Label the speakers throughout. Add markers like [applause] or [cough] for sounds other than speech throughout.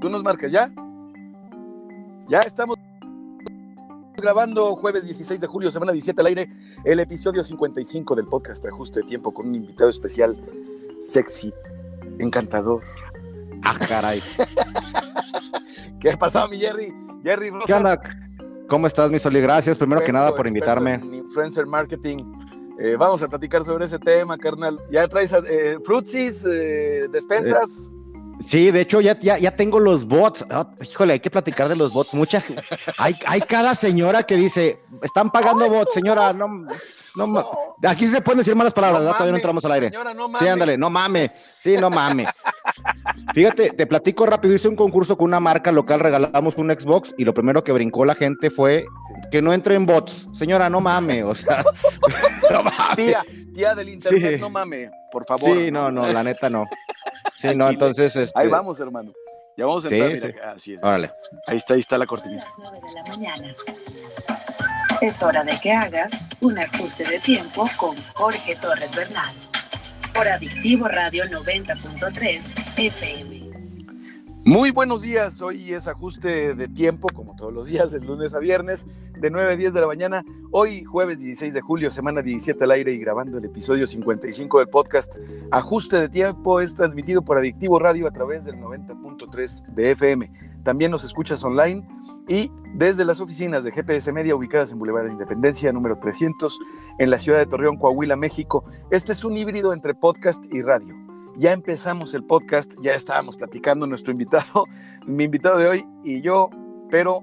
Speaker 1: Tú nos marcas, ¿ya? Ya estamos grabando jueves 16 de julio, semana 17 al aire, el episodio 55 del podcast Ajuste de Tiempo con un invitado especial, sexy, encantador.
Speaker 2: Ah, caray. [laughs]
Speaker 1: ¿Qué pasado, mi Jerry? Jerry Rosas.
Speaker 2: ¿Qué onda? ¿Cómo estás, mi Soli? Gracias, primero que nada, por invitarme.
Speaker 1: En influencer marketing. Eh, vamos a platicar sobre ese tema, carnal. ¿Ya traes eh, frutsis, eh, despensas?
Speaker 2: Sí, de hecho ya, ya, ya tengo los bots. Ah, híjole, hay que platicar de los bots. Mucha, [laughs] hay, hay cada señora que dice, están pagando bots, señora, no, no, aquí se pueden decir malas palabras, no Todavía no entramos al aire.
Speaker 1: Señora, no
Speaker 2: Sí, ándale, no mame. Sí, no mame. Fíjate, te platico rápido, hice un concurso con una marca local, regalamos un Xbox y lo primero que brincó la gente fue que no entre en bots. Señora, no mame, o sea. [laughs]
Speaker 1: no mame. Tía, tía del internet,
Speaker 2: Sí.
Speaker 1: no mame, por favor.
Speaker 2: Sí, no, no, la neta no. [laughs] Sí, no, entonces, este,
Speaker 1: Ahí vamos, hermano. Ya vamos a
Speaker 2: Sí,
Speaker 1: entrar,
Speaker 2: sí.
Speaker 1: mira, así es.
Speaker 2: Órale.
Speaker 1: Ahí está, ahí está la
Speaker 3: Son
Speaker 1: cortinita.
Speaker 3: las 9 de la mañana. Es hora de que hagas un ajuste de tiempo con Jorge Torres Bernal. Por Adictivo Radio 90.3 FM.
Speaker 1: Muy buenos días, hoy es ajuste de tiempo, como todos los días, de lunes a viernes, de 9 a 10 de la mañana. Hoy, jueves 16 de julio, semana 17 al aire y grabando el episodio 55 del podcast. Ajuste de tiempo es transmitido por Adictivo Radio a través del 90.3 de FM. También nos escuchas online y desde las oficinas de GPS Media ubicadas en Boulevard de Independencia, número 300, en la ciudad de Torreón, Coahuila, México. Este es un híbrido entre podcast y radio. Ya empezamos el podcast, ya estábamos platicando nuestro invitado, [laughs] mi invitado de hoy y yo, pero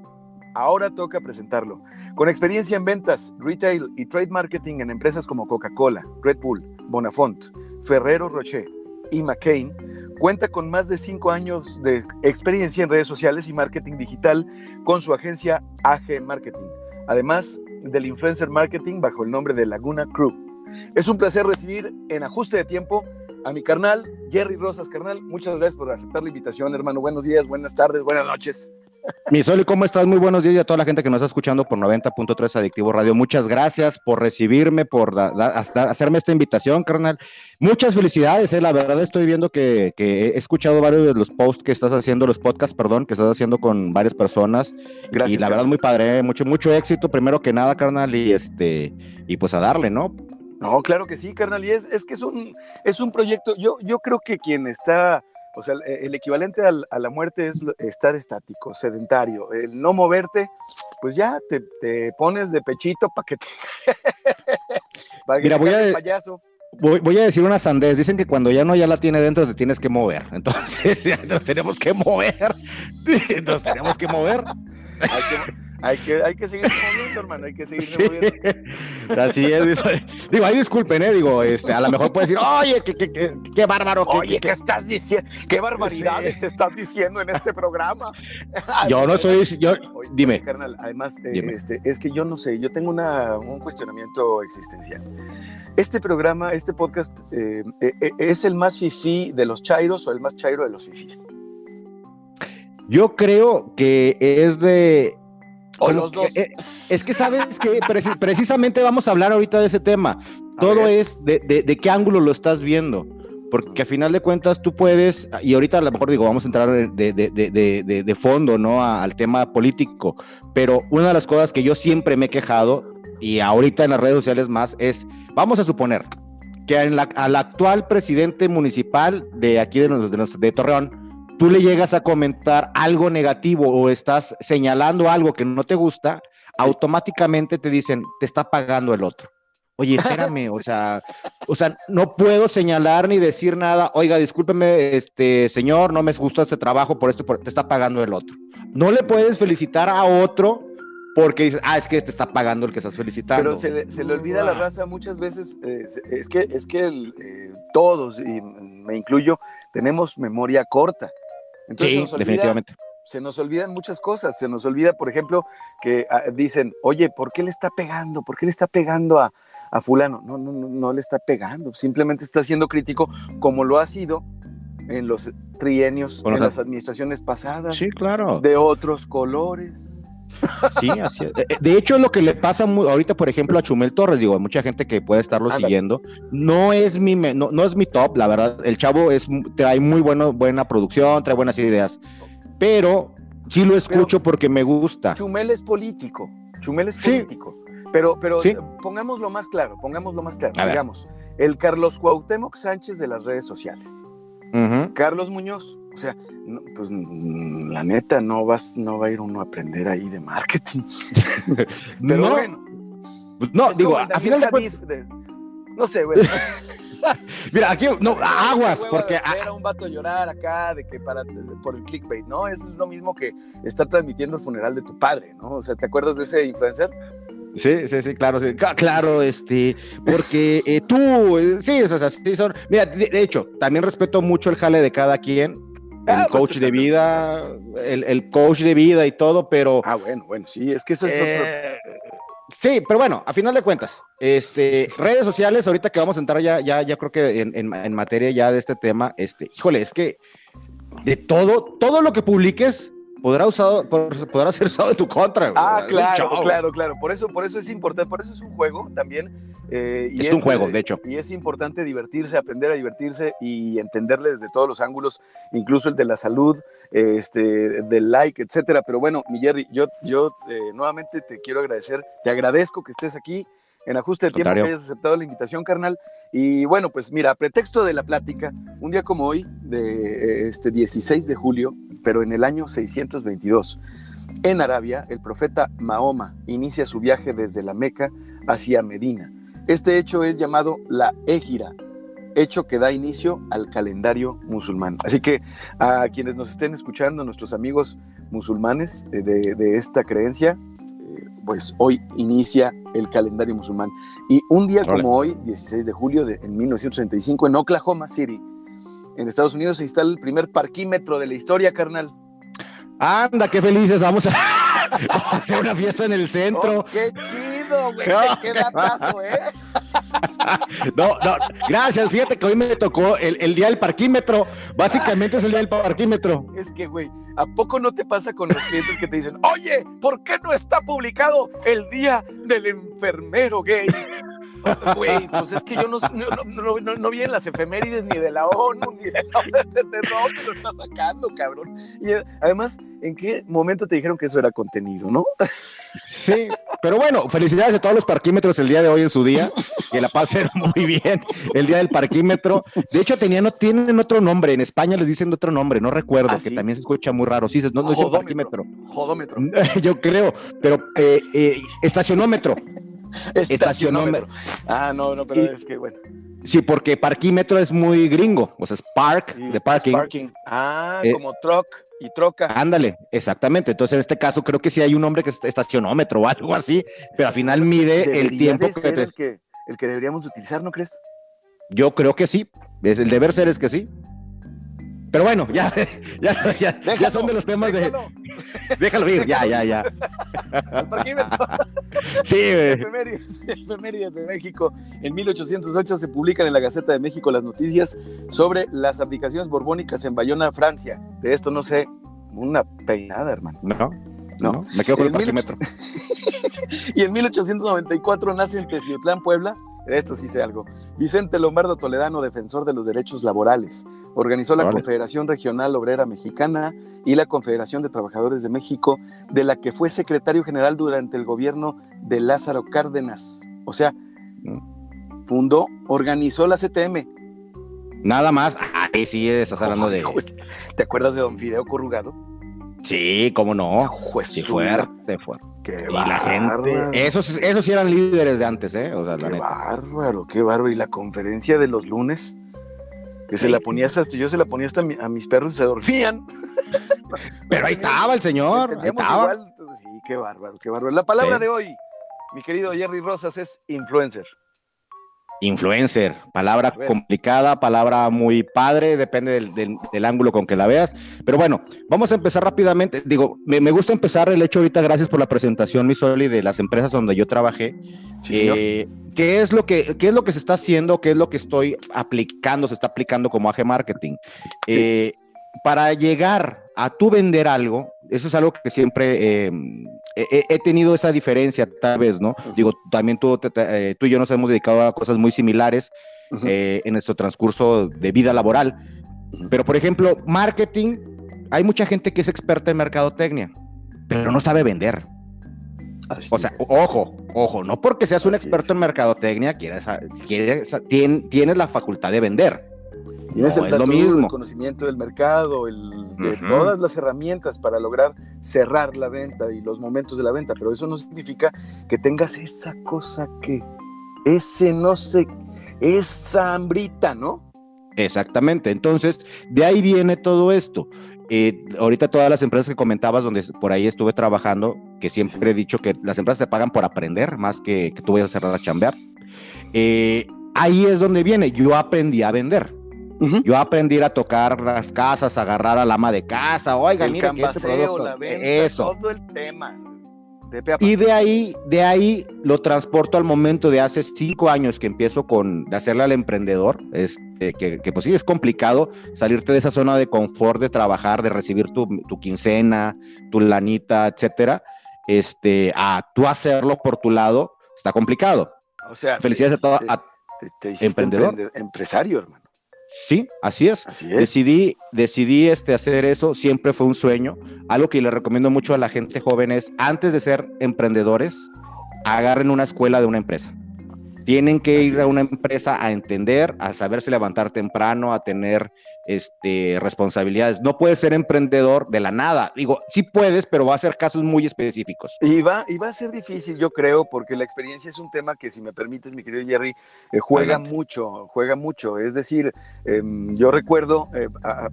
Speaker 1: ahora toca presentarlo. Con experiencia en ventas, retail y trade marketing en empresas como Coca-Cola, Red Bull, Bonafont, Ferrero Rocher y McCain, cuenta con más de cinco años de experiencia en redes sociales y marketing digital con su agencia AG Marketing, además del influencer marketing bajo el nombre de Laguna Crew. Es un placer recibir en ajuste de tiempo a mi carnal, Jerry Rosas, carnal. Muchas gracias por aceptar la invitación, hermano. Buenos días, buenas tardes, buenas noches.
Speaker 2: Mi Soli, ¿cómo estás? Muy buenos días y a toda la gente que nos está escuchando por 90.3 Adictivo Radio. Muchas gracias por recibirme, por da- da- hasta hacerme esta invitación, carnal. Muchas felicidades, eh. la verdad estoy viendo que, que he escuchado varios de los posts que estás haciendo, los podcasts, perdón, que estás haciendo con varias personas.
Speaker 1: Gracias.
Speaker 2: y la verdad muy padre, eh, mucho, mucho éxito, primero que nada, carnal, y este, y pues a darle, ¿no?
Speaker 1: No, claro que sí, carnal. Y es, es que es un, es un proyecto. Yo, yo creo que quien está, o sea, el, el equivalente al- a la muerte es estar estático, sedentario. El no moverte, pues ya te, te pones de pechito para que te. [laughs] para que
Speaker 2: Mira,
Speaker 1: te
Speaker 2: voy a
Speaker 1: payaso.
Speaker 2: Voy, voy a decir una sandez. Dicen que cuando ya no ya la tiene dentro te tienes que mover. [laughs] Entonces nos tenemos que mover. [laughs] Nos tenemos que mover.
Speaker 1: Hay que, hay que, seguir [laughs] moviendo, hermano. Hay que seguir
Speaker 2: Sí.
Speaker 1: moviendo.
Speaker 2: Así es. Digo, ahí disculpen, ¿eh? Digo, este, a lo mejor puedes decir, oye, qué, qué, qué, qué bárbaro.
Speaker 1: Oye,
Speaker 2: qué-
Speaker 1: ¿qué estás diciendo? ¿Qué barbaridades estás diciendo en este programa? [laughs]
Speaker 2: Yo no estoy, yo,
Speaker 1: Oye,
Speaker 2: dime.
Speaker 1: carnal, además, eh,
Speaker 2: Dime.
Speaker 1: Este, es que yo no sé, yo tengo una, un cuestionamiento existencial. Este programa, este podcast, eh, eh, ¿es el más fifí de los chairos o el más chairo de los fifís?
Speaker 2: yo creo que es de.
Speaker 1: O los dos.
Speaker 2: eh, es que sabes que preci- precisamente vamos a hablar ahorita de ese tema.
Speaker 1: A
Speaker 2: Todo
Speaker 1: ver.
Speaker 2: es de, de- de qué ángulo lo estás viendo. Porque a final de cuentas tú puedes, y ahorita a lo mejor digo, vamos a entrar de, fondo, ¿no? A- al tema político. Pero una de las cosas que yo siempre me he quejado, y ahorita en las redes sociales más, es, vamos a suponer que en la- al actual presidente municipal de aquí de, de de Torreón, tú le llegas a comentar algo negativo o estás señalando algo que no te gusta, automáticamente te dicen, te está pagando el otro. Oye, [laughs] espérame, o sea, o sea, no puedo señalar ni decir nada. Oiga, discúlpeme, este señor, no me gusta ese trabajo por esto, por- te está pagando el otro. No le puedes felicitar a otro porque dices, ah, es que te está pagando el que estás felicitando.
Speaker 1: Pero se le, se le olvida a la raza muchas veces, eh, es que, es que el, eh, todos, y me incluyo, tenemos memoria corta. Entonces
Speaker 2: sí,
Speaker 1: se nos olvida-
Speaker 2: definitivamente.
Speaker 1: se nos olvidan muchas cosas. Se nos olvida, por ejemplo, que ah, dicen, oye, ¿por qué le está pegando? ¿Por qué le está pegando a, a fulano? No, no, no, no le está pegando. Simplemente está siendo crítico como lo ha sido en los trienios,
Speaker 2: Bueno,
Speaker 1: en las administraciones pasadas,
Speaker 2: Sí, claro.
Speaker 1: de otros colores.
Speaker 2: Sí, así es. Eh, De hecho, lo que le pasa mu- ahorita, por ejemplo, a Chumel Torres, digo, mucha gente que puede estarlo siguiendo, no es mi no, no es mi top, la verdad. El chavo es trae muy bueno, buena producción, trae buenas ideas. pero sí lo escucho porque me gusta.
Speaker 1: Chumel es político, Chumel es político. Pero, pero pongámoslo más claro, pongámoslo más claro. Digamos, el Carlos Cuauhtémoc Sánchez de las redes sociales. Carlos Muñoz, o sea, pues mm, la neta no vas, no va a ir uno a aprender ahí de marketing. [laughs] Pero
Speaker 2: no,
Speaker 1: bueno.
Speaker 2: Pues no, digo, a final de,
Speaker 1: No sé, güey. [laughs]
Speaker 2: Mira, aquí no, aguas, porque
Speaker 1: ver a un vato llorar acá de que para por el clickbait, ¿no? Es lo mismo que está transmitiendo el funeral de tu padre, ¿no? O sea, ¿te acuerdas de ese influencer?
Speaker 2: Sí, sí, sí, claro, sí. Claro, este, porque eh, tú, eh, sí, o sea, sí son. Mira, de, hecho, también respeto mucho el jale de cada quien. El ah, pues coach de vida, el, coach de vida y todo, pero.
Speaker 1: Ah, bueno, bueno, sí, es que eso es otro. Eh,
Speaker 2: sí, pero bueno, a final de cuentas, este, redes sociales, ahorita que vamos a entrar ya, ya, ya creo que en, en materia ya de este tema, este, híjole, es que de todo, todo lo que publiques, podrá, usado, podrá ser usado en tu contra.
Speaker 1: Ah, claro, claro, claro. Por eso, por eso es importante, por eso es un juego también.
Speaker 2: Eh, y es, un juego, de hecho.
Speaker 1: Y es importante divertirse, aprender a divertirse y entenderle desde todos los ángulos, incluso el de la salud, este, del like, etcétera. Pero bueno, mi Jerry, yo, yo eh, nuevamente te quiero agradecer, te agradezco que estés aquí en ajuste de tiempo que hayas aceptado la invitación, carnal. Y bueno, pues mira, a pretexto de la plática, un día como hoy, de este 16 de julio, pero en el año 622, en Arabia, el profeta Mahoma inicia su viaje desde la Meca hacia Medina. Este hecho es llamado la Égira, hecho que da inicio al calendario musulmán. Así que a quienes nos estén escuchando, nuestros amigos musulmanes de, de esta creencia, pues hoy inicia el calendario musulmán. Y un día como hoy, 16 de julio de en 1935, en Oklahoma City, en Estados Unidos, se instala el primer parquímetro de la historia, carnal.
Speaker 2: Anda, qué felices, vamos a, [laughs] hacer una fiesta en el centro.
Speaker 1: Oh, ¡Qué chido, güey! ¡Qué datazo, eh! [laughs]
Speaker 2: No, no, gracias. Fíjate que hoy me tocó el, el, día del parquímetro. Básicamente es el día del parquímetro.
Speaker 1: Es que, güey, ¿a poco no te pasa con los clientes que te dicen, oye, ¿por qué no está publicado el día del enfermero gay? Güey, pues es que yo no, no, no, no, vi en las efemérides ni de la ONU ni de la ¿dónde lo está sacando, cabrón? Y además, ¿en qué momento te dijeron que eso era contenido, no? [laughs]
Speaker 2: Sí, pero bueno, felicidades a todos los parquímetros el día de hoy en su día, que la pasen [laughs] muy bien, el día del parquímetro. De hecho, tenían, tienen otro nombre, en España les dicen otro nombre, no recuerdo, ¿Ah, que también se escucha muy raro. Sí, no, no es parquímetro.
Speaker 1: Jodómetro. [laughs]
Speaker 2: Yo creo, pero eh, eh, estacionómetro. [laughs]
Speaker 1: Estacionómetro. Ah, no, no, pero es que bueno.
Speaker 2: Sí, porque parquímetro es muy gringo, o sea, es park de parking.
Speaker 1: Ah, eh, como truck y troca.
Speaker 2: Ándale, exactamente. Entonces, en este caso, creo que sí hay un nombre que es estacionómetro o algo así, pero al final mide el tiempo
Speaker 1: que, el que el que deberíamos utilizar, ¿no crees?
Speaker 2: Yo creo que sí. El deber ser es que sí. Pero bueno, ya, [laughs] ya, ya, son de los temas de. Déjalo ir, ya, ya, ya. [laughs]
Speaker 1: sí, efemérides, efemérides de México. En 1808 se publican en la Gaceta de México las noticias sobre las abdicaciones borbónicas en Bayona, Francia. De esto no sé una peinada, hermano.
Speaker 2: No. No, me quedo con el parquímetro. [laughs]
Speaker 1: y en 1894 nace en Teciutlán, Puebla, esto sí sé algo. Vicente Lombardo Toledano, defensor de los derechos laborales. Organizó la Confederación Regional Obrera Mexicana y la Confederación de Trabajadores de México, de la que fue secretario general durante el gobierno de Lázaro Cárdenas. O sea, mm. fundó, organizó la CTM.
Speaker 2: Nada más. Ahí sí estás hablando de.
Speaker 1: ¿Te acuerdas de don Fideo Corrugado?
Speaker 2: Sí, cómo no.
Speaker 1: Sí, fuerte,
Speaker 2: fuerte. Qué y la gente, esos, esos sí eran líderes de antes, ¿eh? O
Speaker 1: sea, qué bárbaro, qué bárbaro. Y la conferencia de los lunes, que se la ponía hasta, yo se la ponía hasta a mis perros y se dormían. [laughs]
Speaker 2: Pero ahí estaba el señor. Ahí estaba.
Speaker 1: sí, qué bárbaro, qué bárbaro. La palabra de hoy, mi querido Jerry Rosas, es influencer.
Speaker 2: Influencer, palabra complicada, palabra muy padre, depende del, ángulo con que la veas. Pero bueno, vamos a empezar rápidamente. Digo, me, gusta empezar el hecho ahorita, gracias por la presentación, mi Soli, de las empresas donde yo trabajé. Eh, ¿qué, es lo que, ¿Qué es lo que se está haciendo? ¿Qué es lo que estoy aplicando? Se está aplicando como AG Marketing. Eh, para llegar a tú vender algo, eso es algo que siempre eh, he, tenido esa diferencia, tal vez, ¿no? Digo, también tú, eh, tú y yo nos hemos dedicado a cosas muy similares eh, en nuestro transcurso de vida laboral. Pero, por ejemplo, marketing hay mucha gente que es experta en mercadotecnia, pero no sabe vender. o sea, ojo, ojo, no porque seas un experto en mercadotecnia, quieres, quieres, tienes la facultad de vender.
Speaker 1: Tienes el, lo mismo. el conocimiento del mercado, el, todas las herramientas para lograr cerrar la venta y los momentos de la venta, pero eso no significa que tengas esa cosa que, ese no sé, esa hambrita, ¿no?
Speaker 2: Exactamente. Entonces, de ahí viene todo esto. Eh, ahorita todas las empresas que comentabas, donde por ahí estuve trabajando, que siempre he dicho que las empresas te pagan por aprender más que que tú vayas a cerrar a chambear. Eh, ahí es donde viene. Yo aprendí a vender. Yo aprendí a tocar las casas, a agarrar al ama de casa. Oiga, mira que este producto,
Speaker 1: la venta, eso. todo el tema.
Speaker 2: Y de ahí, de ahí lo transporto al momento de hace cinco años que empiezo con de hacerle al emprendedor, este, que, que, pues sí es complicado salirte de esa zona de confort de trabajar, de recibir tu, tu quincena, tu lanita, etcétera, este, a tú hacerlo por tu lado, está complicado.
Speaker 1: O sea,
Speaker 2: felicidades a todo
Speaker 1: emprendedor, empresario, hermano.
Speaker 2: Sí, así es. Decidí, decidí este, hacer eso, siempre fue un sueño. Algo que le recomiendo mucho a la gente joven es, antes de ser emprendedores, agarren una escuela de una empresa. Tienen que ir a una empresa a entender, a saberse levantar temprano, a tener este, responsabilidades. No puedes ser emprendedor de la nada. Digo, sí puedes, pero va a ser casos muy específicos.
Speaker 1: Y va, y va a ser difícil, yo creo, porque la experiencia es un tema que, si me permites, mi querido Jerry, eh, juega mucho, juega mucho. Es decir, em, yo recuerdo eh,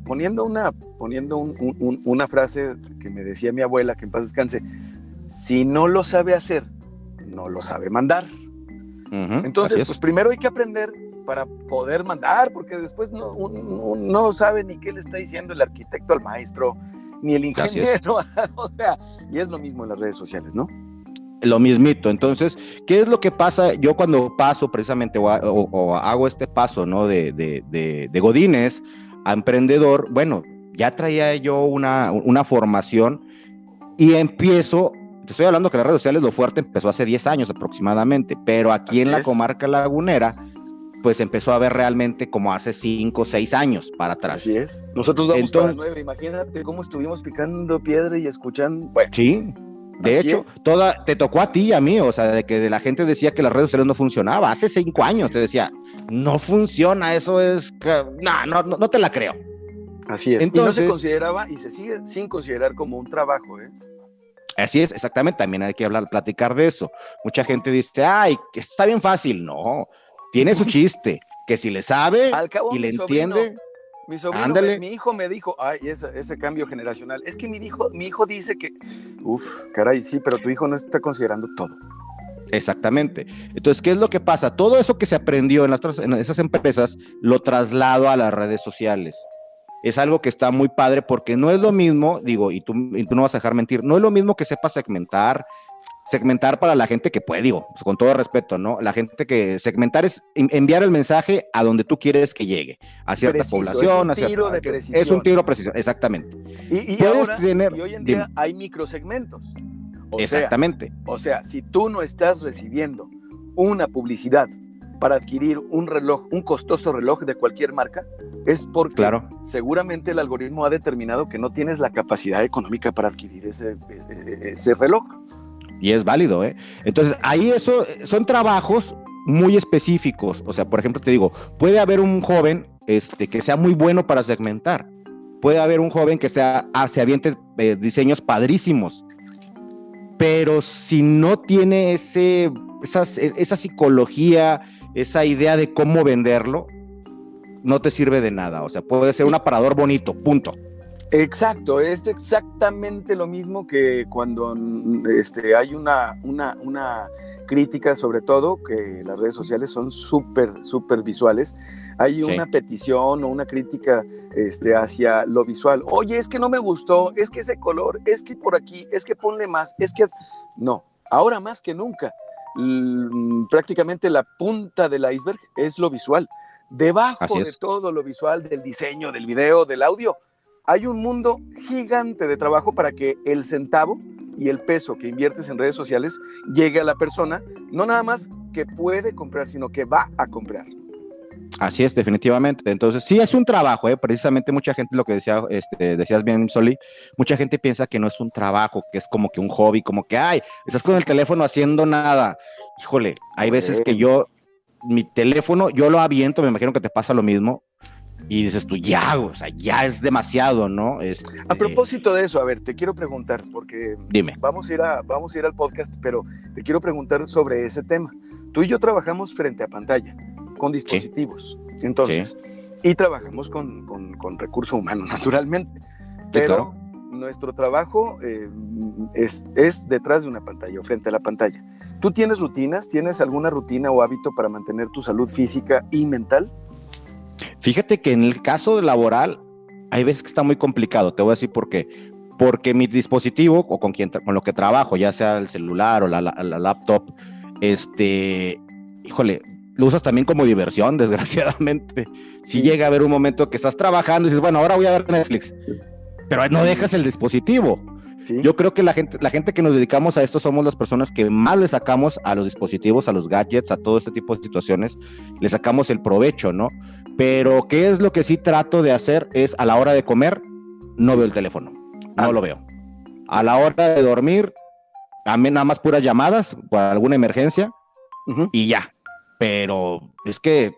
Speaker 1: poniendo, una, poniendo una frase que me decía mi abuela, que en paz descanse, si no lo sabe hacer, no lo sabe mandar. Entonces, pues primero hay que aprender para poder mandar, porque después no, no sabe ni qué le está diciendo el arquitecto al maestro, ni el ingeniero, [laughs] o sea, y es lo mismo en las redes sociales, ¿no?
Speaker 2: Lo mismito. Entonces, ¿qué es lo que pasa? Yo cuando paso precisamente o, hago este paso, ¿no? De, de, de, de, Godines a emprendedor, bueno, ya traía yo una, una formación y empiezo te estoy hablando que las redes sociales lo fuerte empezó hace 10 años aproximadamente, pero aquí en la comarca lagunera, pues empezó a ver realmente como hace 5 o 6 años para atrás.
Speaker 1: Así es. Nosotros vamos Entonces, para 9, imagínate cómo estuvimos picando piedra y escuchando. Bueno,
Speaker 2: sí. De hecho, toda, te tocó a ti y a mí, o sea, de que la gente decía que las redes sociales no funcionaba. Hace cinco años te decía, no funciona, eso es, no, no, no, te la creo.
Speaker 1: Así es. Entonces, y no se consideraba y se sigue sin considerar como un trabajo, ¿eh?
Speaker 2: Así es, exactamente, también hay que hablar, platicar de eso. Mucha gente dice, ay, que está bien fácil. No, tiene su chiste, que si le sabe y le entiende.
Speaker 1: Mi sobrino, mi hijo me dijo, ay, ese, cambio generacional. Es que mi hijo, mi hijo dice que, uff, caray, sí, pero tu hijo no está considerando todo.
Speaker 2: Exactamente. Entonces, ¿qué es lo que pasa? Todo eso que se aprendió en, las, en esas empresas lo traslado a las redes sociales es algo que está muy padre porque no es lo mismo, digo, y tú, tú no vas a dejar mentir, no es lo mismo que sepa segmentar, segmentar para la gente que puede, digo, con todo respeto, ¿no? La gente que segmentar es enviar el mensaje a donde tú quieres que llegue, a cierta población.
Speaker 1: Es un tiro de precisión.
Speaker 2: Es un tiro de precisión, exactamente.
Speaker 1: Y, ahora, y hoy en día hay microsegmentos.
Speaker 2: exactamente.
Speaker 1: o sea, si tú no estás recibiendo una publicidad para adquirir un reloj, un costoso reloj de cualquier marca, es porque claro. seguramente el algoritmo ha determinado que no tienes la capacidad económica para adquirir ese, ese, reloj.
Speaker 2: Y es válido, ¿eh? Entonces, ahí eso son trabajos muy específicos. O sea, por ejemplo, te digo, puede haber un joven este, que sea muy bueno para segmentar. Puede haber un joven que sea, ah, se aviente eh, diseños padrísimos. Pero si no tiene ese, esa psicología, esa idea de cómo venderlo no te sirve de nada. O sea, puede ser un aparador bonito, punto.
Speaker 1: Exacto, es exactamente lo mismo que cuando este, hay una, una, una crítica, sobre todo, que las redes sociales son súper, súper visuales. Hay una petición o una crítica este, hacia lo visual. Oye, es que no me gustó, es que ese color, es que por aquí, es que ponle más, es que... No, ahora más que nunca prácticamente la punta del iceberg es lo visual. Debajo de todo lo visual, del diseño, del video, del audio, hay un mundo gigante de trabajo para que el centavo y el peso que inviertes en redes sociales llegue a la persona, no nada más que puede comprar, sino que va a comprar.
Speaker 2: Así es, definitivamente. Entonces, sí es un trabajo, ¿eh? precisamente mucha gente, lo que decía, este, decías bien, Soli, mucha gente piensa que no es un trabajo, que es como que un hobby, como que, ay, estás con el teléfono haciendo nada. Híjole, hay veces que yo, mi teléfono, yo lo aviento, me imagino que te pasa lo mismo, y dices tú, ya, o sea, ya es demasiado, ¿no? Este...
Speaker 1: A propósito de eso, a ver, te quiero preguntar, porque
Speaker 2: Dime.
Speaker 1: Vamos, a ir a, vamos a ir al podcast, pero te quiero preguntar sobre ese tema. Tú y yo trabajamos frente a pantalla con dispositivos. Entonces, y trabajamos con, con, con, recurso humano, [laughs] naturalmente. Pero nuestro trabajo eh, es, es detrás de una pantalla o frente a la pantalla. ¿Tú tienes rutinas? ¿Tienes alguna rutina o hábito para mantener tu salud física y mental?
Speaker 2: Fíjate que en el caso laboral hay veces que está muy complicado, te voy a decir por qué. Porque mi dispositivo o con, quien, con lo que trabajo, ya sea el celular o la, la, la laptop, este, híjole, lo usas también como diversión, [laughs] desgraciadamente. Si llega a haber un momento que estás trabajando y dices, bueno, ahora voy a ver Netflix, pero no dejas el dispositivo. Yo creo que la gente, la gente que nos dedicamos a esto somos las personas que más le sacamos a los dispositivos, a los gadgets, a todo este tipo de situaciones, le sacamos el provecho, ¿no? Pero ¿qué es lo que sí trato de hacer? Es a la hora de comer, no veo el teléfono, no ah. lo veo. A la hora de dormir, a mí nada más puras llamadas por alguna emergencia y ya pero es que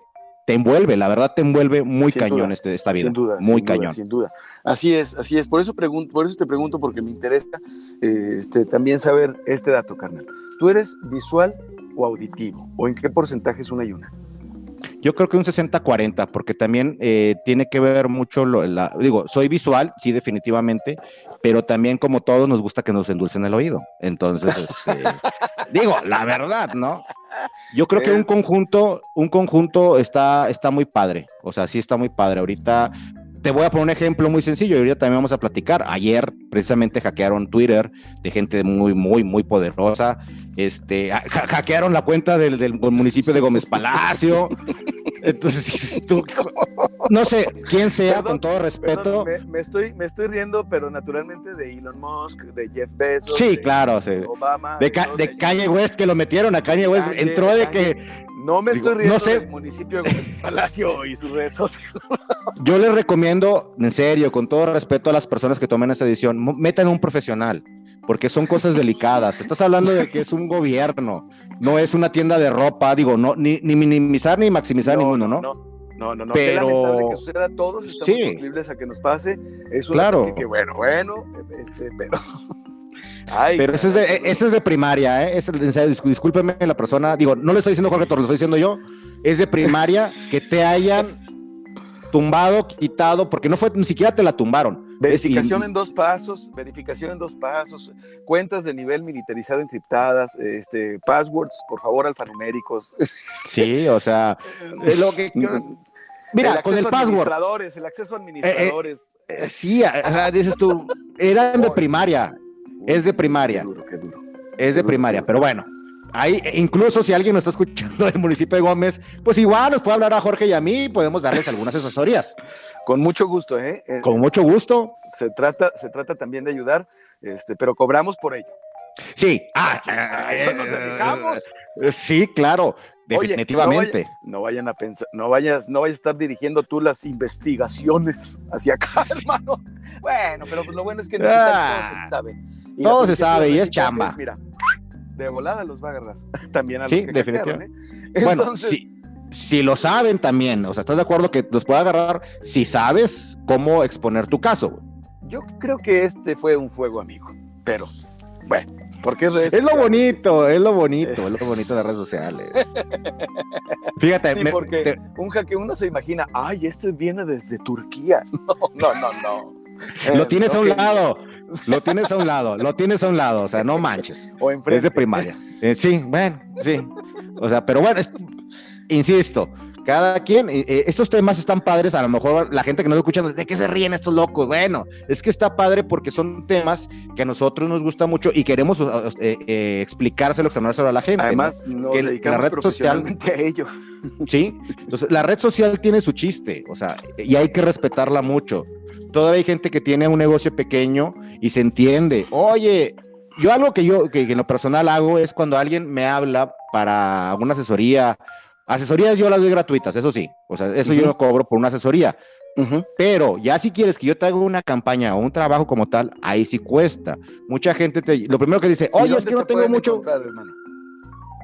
Speaker 2: te envuelve, la verdad te envuelve muy cañón este, esta vida. Sin duda. Muy cañón.
Speaker 1: sin duda. Así es, así es. Por eso, pregunto, por eso te pregunto, porque me interesa eh, este, también saber este dato, carnal. ¿Tú eres visual o auditivo? ¿O en qué porcentaje es una y una?
Speaker 2: Yo creo que un 60-40, porque también eh, tiene que ver mucho, lo, digo, soy visual, sí, definitivamente, pero también como todos nos gusta que nos endulcen el oído. Entonces, este, [laughs] digo, la verdad, ¿no? Yo creo que un conjunto, un conjunto está, está muy padre, o sea, sí está muy padre. Ahorita te voy a poner un ejemplo muy sencillo y ahorita también vamos a platicar. Ayer precisamente hackearon Twitter de gente muy, muy, muy poderosa. Este, hackearon la cuenta del, del, municipio de Gómez Palacio. Entonces, tú, no sé quién sea, con todo respeto.
Speaker 1: me, estoy, me estoy riendo, pero naturalmente de Elon Musk, de Jeff Bezos.
Speaker 2: Sí, claro, sí. Obama. De, de, Kanye West, que lo metieron a Kanye West. entró de que
Speaker 1: no me estoy riendo no sé. del municipio de Palacio y sus redes sociales. [laughs]
Speaker 2: Yo les recomiendo, en serio, con todo respeto a las personas que tomen esta edición, metan un profesional, porque son cosas delicadas. Estás hablando de que es un gobierno, no es una tienda de ropa, digo, no, ni, minimizar ni maximizar ninguno, ¿no?
Speaker 1: No, no, no. Pero... Qué lamentable que suceda a todos, estamos sí. a que nos pase. Es
Speaker 2: claro.
Speaker 1: que, bueno, bueno, este, pero... [laughs]
Speaker 2: Pero eso es, de, eso es de primaria, ¿eh? Es, discúlpeme la persona, digo, no le estoy diciendo Jorge Torres, lo estoy diciendo yo, es de primaria que te hayan tumbado, quitado, porque no fue, ni siquiera te la tumbaron.
Speaker 1: Verificación en dos pasos, verificación en dos pasos, cuentas de nivel militarizado encriptadas, este, passwords, por favor, alfanuméricos.
Speaker 2: Sí, o sea, [laughs] lo que... Mira, con el password.
Speaker 1: El acceso a administradores.
Speaker 2: Eh, eh, sí, o sea, dices tú, eran de primaria, es de primaria. Es de primaria, pero bueno. Ahí, incluso si alguien nos está escuchando del municipio de Gómez, pues igual nos puede hablar a Jorge y a mí, podemos darles algunas asesorías.
Speaker 1: Con mucho gusto, ¿eh? ¿eh?
Speaker 2: Con mucho gusto.
Speaker 1: Se trata, se trata también de ayudar, este, pero cobramos por ello.
Speaker 2: Sí,
Speaker 1: ah, a eso nos dedicamos.
Speaker 2: Eh, sí, claro, definitivamente.
Speaker 1: no, vayan a pensar, no vayas, no vayas a estar dirigiendo tú las investigaciones hacia acá, [laughs] hermano. Bueno, pero pues lo bueno es que ah. todo se sabe.
Speaker 2: todo se sabe y es chamba.
Speaker 1: mira, de volada los va a agarrar. [laughs] También a los
Speaker 2: sí, definitivamente. ¿eh? Bueno, si, si lo saben también, o sea, ¿estás de acuerdo que los puede agarrar si sabes cómo exponer tu caso?
Speaker 1: Yo creo que este fue un fuego amigo, pero bueno. Porque es,
Speaker 2: es lo bonito, es lo bonito, [laughs] es lo bonito de redes sociales.
Speaker 1: Fíjate, sí, porque un jaque uno se imagina, ay, este viene desde Turquía. [laughs] No, no, no,
Speaker 2: no. lo tienes a un lado, lo tienes a un lado, lo tienes a un lado, o sea, no manches.
Speaker 1: O enfrente.
Speaker 2: Es de primaria. Eh, sí, bueno, sí. O sea, pero bueno, insisto, cada quien, eh, eh, estos temas están padres, a lo mejor la gente que nos escucha, ¿de qué se ríen estos locos? Bueno, es que está padre porque son temas que a nosotros nos gusta mucho y queremos eh, eh, explicárselo, examinarlo a la gente.
Speaker 1: Además, ¿no? nos la red social a ello.
Speaker 2: Sí, entonces la red social tiene su chiste, o sea, y hay que respetarla mucho. Todavía hay gente que tiene un negocio pequeño y se entiende, oye, yo algo que yo, que en lo personal hago es cuando alguien me habla para alguna asesoría Asesorías yo las doy gratuitas, eso sí. O sea, eso yo lo cobro por una asesoría. Pero ya si quieres que yo te haga una campaña o un trabajo como tal, ahí sí cuesta. Mucha gente te, lo primero que dice, oye, es que no tengo mucho.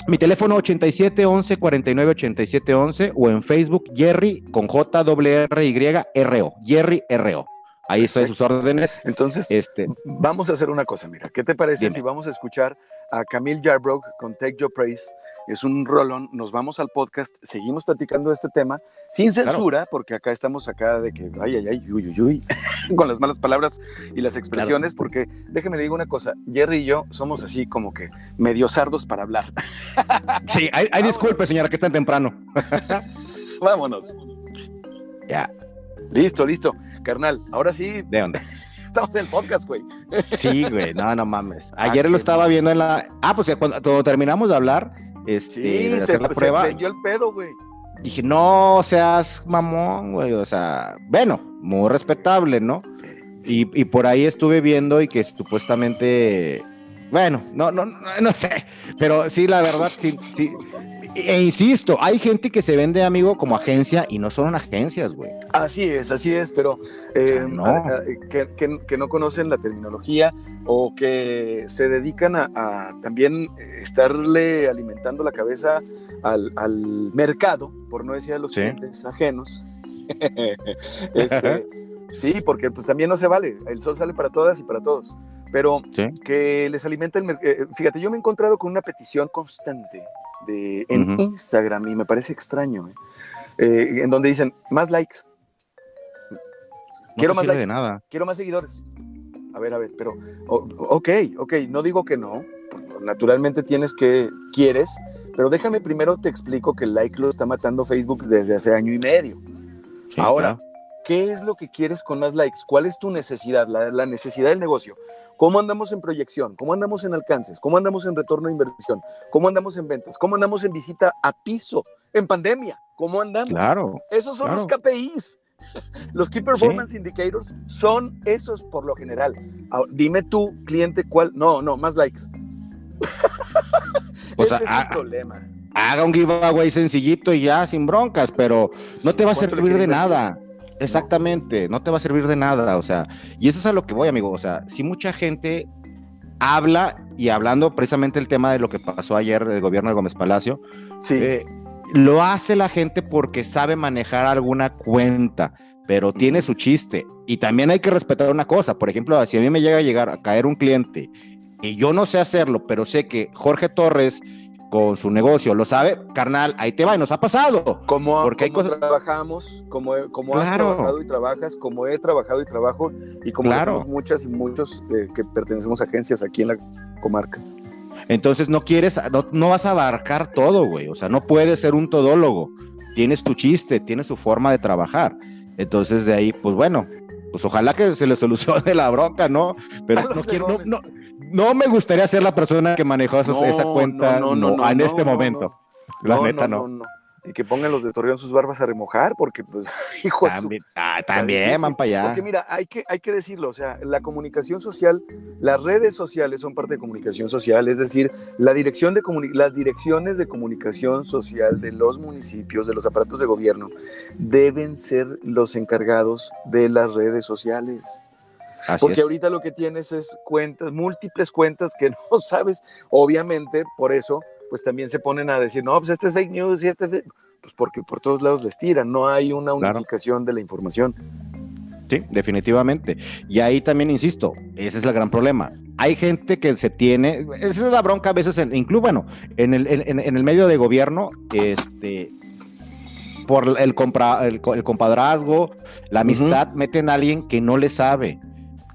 Speaker 2: Mi teléfono 87 11 49 87 11 o en Facebook Jerry con J W R Y R O, Jerry R O. Ahí estoy sus órdenes.
Speaker 1: Entonces, este, vamos a hacer una cosa, mira, ¿qué te parece si vamos a escuchar a Camille Jarbrook con Take Your Praise? Es un rolón, nos vamos al podcast, seguimos platicando de este tema, sin censura, porque acá estamos acá de que, ay, ay, ay, uy, uy, uy, [laughs] con las malas palabras y las expresiones, porque déjeme le digo una cosa, Jerry y yo somos así como que medio sardos para hablar. [laughs]
Speaker 2: Sí, hay, hay disculpe, señora, que es tan temprano. [laughs]
Speaker 1: Vámonos.
Speaker 2: Ya.
Speaker 1: Listo, listo. Carnal, ahora sí.
Speaker 2: ¿De dónde? [laughs]
Speaker 1: Estamos en el podcast, güey.
Speaker 2: Sí, güey, no, no mames. [laughs] Ah, Ayer lo estaba viendo en la. Ah, pues cuando, terminamos de hablar, este,
Speaker 1: sí, se, la prueba. Se el pedo, güey.
Speaker 2: Dije, no seas mamón, güey. O sea, bueno, muy respetable, ¿no? Y, y por ahí estuve viendo y que supuestamente. Bueno, no, no, no, sé, pero sí, la verdad, sí, sí, e insisto, hay gente que se vende, amigo, como agencia y no son agencias, güey.
Speaker 1: Así es, así es, pero eh, que, no conocen la terminología o que se dedican a, también estarle alimentando la cabeza al, mercado, por no decir a los clientes ajenos. [laughs] Este, [laughs] sí, porque pues también no se vale, el sol sale para todas y para todos pero que les alimenta el mercado. Eh, fíjate, yo me he encontrado con una petición constante de, en Instagram y me parece extraño, ¿eh? Eh, en donde dicen más likes. Quiero más likes.
Speaker 2: nada.
Speaker 1: Quiero más seguidores. A ver, a ver, pero, ok, ok, no digo que no. Naturalmente tienes que, quieres, pero déjame primero te explico que el like lo está matando Facebook desde hace año y medio. Ahora, ¿qué es lo que quieres con más likes? ¿Cuál es tu necesidad? la, necesidad del negocio. ¿Cómo andamos en proyección? ¿Cómo andamos en alcances? ¿Cómo andamos en retorno de inversión? ¿Cómo andamos en ventas? ¿Cómo andamos en visita a piso? En pandemia, ¿cómo andamos?
Speaker 2: Claro.
Speaker 1: Esos son los KPIs. [laughs] Los Key Performance Indicators son esos por lo general. dime tú, cliente, cuál. No, no, más likes. [laughs]
Speaker 2: Ese es el problema. Haga un giveaway sencillito y ya, sin broncas, pero no te va a servir de nada. Exactamente, no te va a servir de nada, o sea, y eso es a lo que voy, amigo, o sea, si mucha gente habla y hablando precisamente el tema de lo que pasó ayer el gobierno de Gómez Palacio,
Speaker 1: sí. Eh,
Speaker 2: lo hace la gente porque sabe manejar alguna cuenta, pero tiene su chiste. Y también hay que respetar una cosa, por ejemplo, si a mí me llega a llegar a caer un cliente y yo no sé hacerlo, pero sé que Jorge Torres con su negocio, lo sabe, carnal, ahí te va, y nos ha pasado.
Speaker 1: Como, porque hay cosas... trabajamos, como, como has trabajado y trabajas, como he trabajado y trabajo, y como claro. muchas y muchos eh, que pertenecemos a agencias aquí en la comarca.
Speaker 2: Entonces no quieres, no, vas a abarcar todo, güey, o sea, no puedes ser un todólogo, tienes tu chiste, tienes su forma de trabajar. Entonces de ahí, pues bueno, pues ojalá que se le [laughs] solucione la bronca, ¿no? Pero [laughs] no, quiero, no, no me gustaría ser la persona que manejó esa, cuenta no, en este momento. La neta no
Speaker 1: y que pongan los de Torreón sus barbas a remojar, porque pues, [laughs] hijo
Speaker 2: También, ah, también van para allá.
Speaker 1: Porque mira, hay que, hay que decirlo, o sea, la comunicación social, las redes sociales son parte de comunicación social, es decir, la dirección de las direcciones de comunicación social de los municipios, de los aparatos de gobierno, deben ser los encargados de las redes sociales. Porque ahorita lo que tienes es cuentas, múltiples cuentas que [laughs] no sabes, obviamente, por eso, pues también se ponen a decir, no, pues este es fake news y este es... Pues porque por todos lados les tiran, no hay una unificación de la información.
Speaker 2: Sí, definitivamente. Y ahí también insisto, ese es el gran problema. Hay gente que se tiene, esa es la bronca a veces, en, incluso, bueno, en el, en, el medio de gobierno, este, por el, compra, el, compadrazgo, la amistad, meten a alguien que no le sabe.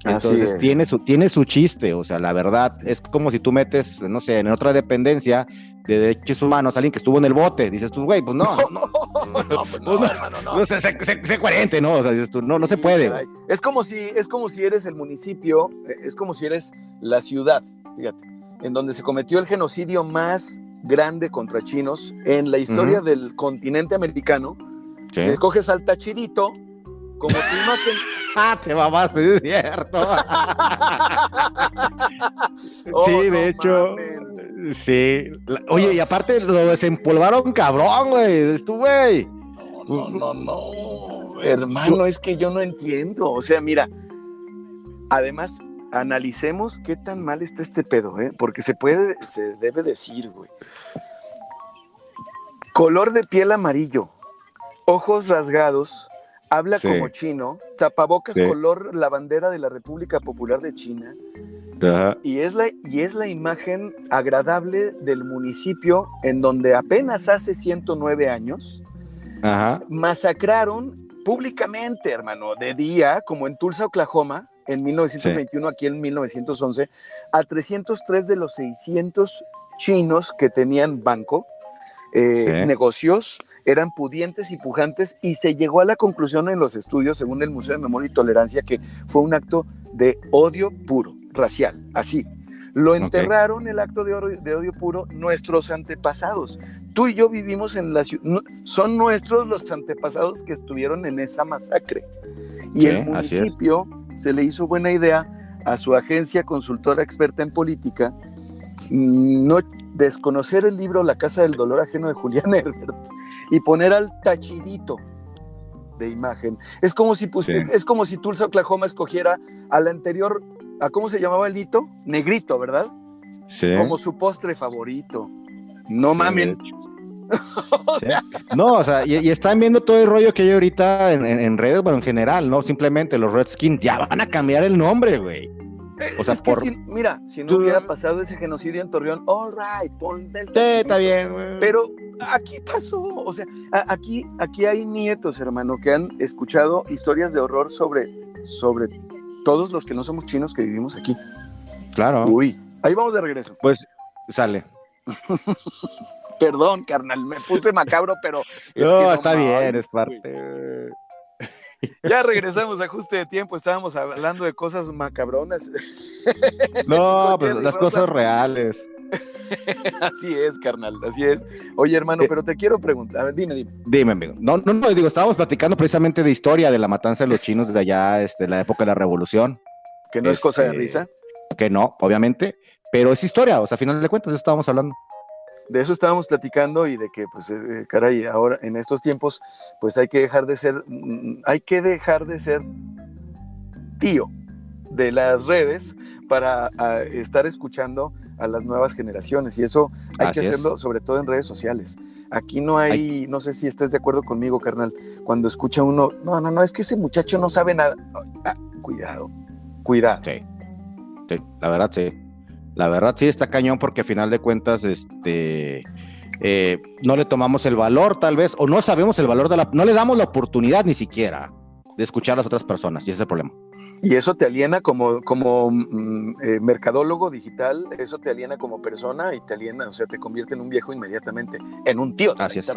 Speaker 2: Entonces tiene su, tiene su chiste, o sea, la verdad, es como si tú metes, no sé, en otra dependencia de derechos humanos, alguien que estuvo en el bote, dices tú, güey, pues no, no, no, [laughs] no, pues no, no, no, sé, sé, coherente, ¿no? O sea, dices tú, no, no se puede.
Speaker 1: Es como si, es como si eres el municipio, es como si eres la ciudad, fíjate, en donde se cometió el genocidio más grande contra chinos en la historia del continente americano. Escoges al Tachirito como tu imagen.
Speaker 2: Ah, te mamaste, es cierto. [laughs]
Speaker 1: Oh,
Speaker 2: sí,
Speaker 1: no
Speaker 2: de hecho.
Speaker 1: mames.
Speaker 2: Sí. Oye, y aparte lo desempolvaron cabrón, güey. Es tu güey.
Speaker 1: No, no, no. Hermano, es que yo no entiendo. O sea, mira, además, analicemos qué tan mal está este pedo, ¿eh? Porque se puede, se debe decir, güey. Color de piel amarillo, ojos rasgados, habla
Speaker 2: Sí.
Speaker 1: como chino, tapabocas
Speaker 2: Sí.
Speaker 1: color la bandera de la República Popular de China.
Speaker 2: Ajá.
Speaker 1: Y es, la, y es la imagen agradable del municipio en donde apenas hace 109 años
Speaker 2: Ajá.
Speaker 1: masacraron públicamente, hermano, de día, como en Tulsa, Oklahoma, en 1921, aquí en 1911, a 303 de los 600 chinos que tenían banco, eh, negocios, eran pudientes y pujantes, y se llegó a la conclusión en los estudios, según el Museo de Memoria y Tolerancia, que fue un acto de odio puro, racial, así. Lo enterraron el acto de odio, de odio puro nuestros antepasados. Tú y yo vivimos en la ciudad, son nuestros los antepasados que estuvieron en esa masacre. Y
Speaker 2: Sí,
Speaker 1: el municipio se le hizo buena idea a su agencia consultora experta en política mm, no desconocer el libro La Casa del Dolor Ajeno de Julián [laughs] Herbert y poner al tachidito de imagen. Es como si
Speaker 2: Sí.
Speaker 1: es como si Tulsa, Oklahoma escogiera al anterior, a cómo se llamaba el nito, negrito, ¿verdad?
Speaker 2: Sí.
Speaker 1: Como su postre favorito. No
Speaker 2: Sí,
Speaker 1: mamen.
Speaker 2: Sí. No, o sea, y, y están viendo todo el rollo que hay ahorita en, en- en redes, bueno, en general, ¿no? Simplemente los Redskins ya van a cambiar el nombre, güey. O sea,
Speaker 1: Es que
Speaker 2: por-
Speaker 1: si- mira, si no hubiera pasado ese genocidio en Torreón, all right, pon el
Speaker 2: Sí, está bien, güey.
Speaker 1: Pero aquí pasó, o sea, aquí, aquí hay nietos, hermano, que han escuchado historias de horror sobre, sobre todos los que no somos chinos que vivimos aquí.
Speaker 2: Claro,
Speaker 1: Uy, ahí vamos de regreso.
Speaker 2: pues sale. [laughs]
Speaker 1: Perdón, carnal, me puse macabro, pero es
Speaker 2: no,
Speaker 1: que no
Speaker 2: está bien, es parte.
Speaker 1: Ya regresamos a ajuste de tiempo, estábamos hablando de cosas macabronas.
Speaker 2: No, [laughs]
Speaker 1: Con
Speaker 2: pues las cosas reales. [laughs]
Speaker 1: así es, carnal, así es. Oye, hermano,
Speaker 2: Eh.
Speaker 1: pero te quiero preguntar, a ver, dime, dime.
Speaker 2: Dime, amigo. No, no, no, digo, estábamos platicando precisamente de historia de la matanza de los chinos desde allá, este, la época de la revolución.
Speaker 1: Que no es cosa de
Speaker 2: Este,
Speaker 1: risa.
Speaker 2: Que no, obviamente, pero es historia, o sea, a final de cuentas, de eso estábamos hablando.
Speaker 1: de eso estábamos platicando y de que, pues, eh, caray, ahora en estos tiempos, pues hay que dejar de ser, mm, hay que dejar de ser tío de las redes para ah, estar escuchando a las nuevas generaciones y eso hay que
Speaker 2: es.
Speaker 1: hacerlo sobre todo en redes sociales. Aquí no hay, no sé si estés de acuerdo conmigo, carnal, cuando escucha uno, no, no, no, es que ese muchacho no sabe nada. Ah, cuidado, cuidado.
Speaker 2: Sí, sí, la verdad sí. La verdad sí está cañón porque a final de cuentas, este, eh, no le tomamos el valor tal vez, o no sabemos el valor de la, no le damos la oportunidad ni siquiera de escuchar a las otras personas, y ese es el problema.
Speaker 1: Y eso te aliena como, como mm, eh, mercadólogo digital, eso te aliena como persona y te aliena, o sea, te convierte en un viejo inmediatamente, en un tío.
Speaker 2: Así es.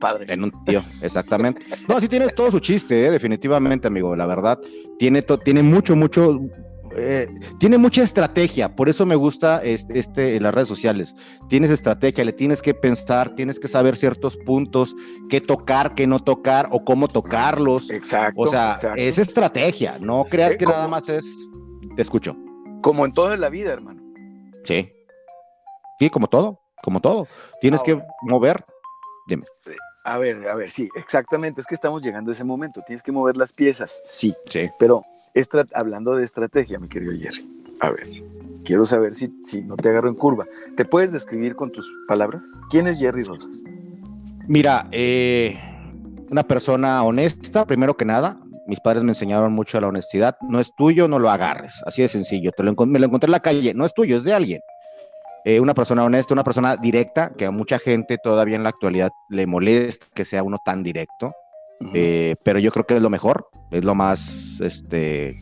Speaker 1: Padre.
Speaker 2: En un tío, exactamente. No, sí tiene todo su chiste, eh, definitivamente, amigo, la verdad. Tiene, tiene mucho, mucho, eh, tiene mucha estrategia, por eso me gusta este, este, las redes sociales. Tienes estrategia, le tienes que pensar, tienes que saber ciertos puntos, qué tocar, qué no tocar o cómo tocarlos.
Speaker 1: Exacto.
Speaker 2: O sea,
Speaker 1: exacto.
Speaker 2: es estrategia, no creas
Speaker 1: Eh,
Speaker 2: que nada más es... Te escucho.
Speaker 1: Como en toda la vida, hermano.
Speaker 2: Sí. Sí, como todo, como todo. Tienes que mover.
Speaker 1: A ver, a ver, sí, exactamente, es que estamos llegando a ese momento, tienes que mover las piezas, sí,
Speaker 2: Sí.
Speaker 1: pero hablando de estrategia, mi querido Jerry, a ver, quiero saber si, si no te agarro en curva, ¿te puedes describir con tus palabras? ¿Quién es Jerry Rosas?
Speaker 2: Mira, eh, una persona honesta, primero que nada. Mis padres me enseñaron mucho a la honestidad. No es tuyo, no lo agarres. Así de sencillo. Te lo me lo encontré en la calle. No es tuyo, es de alguien. Eh, una persona honesta, una persona directa, que a mucha gente todavía en la actualidad le molesta que sea uno tan directo. Eh, pero yo creo que es lo mejor, es lo más, este,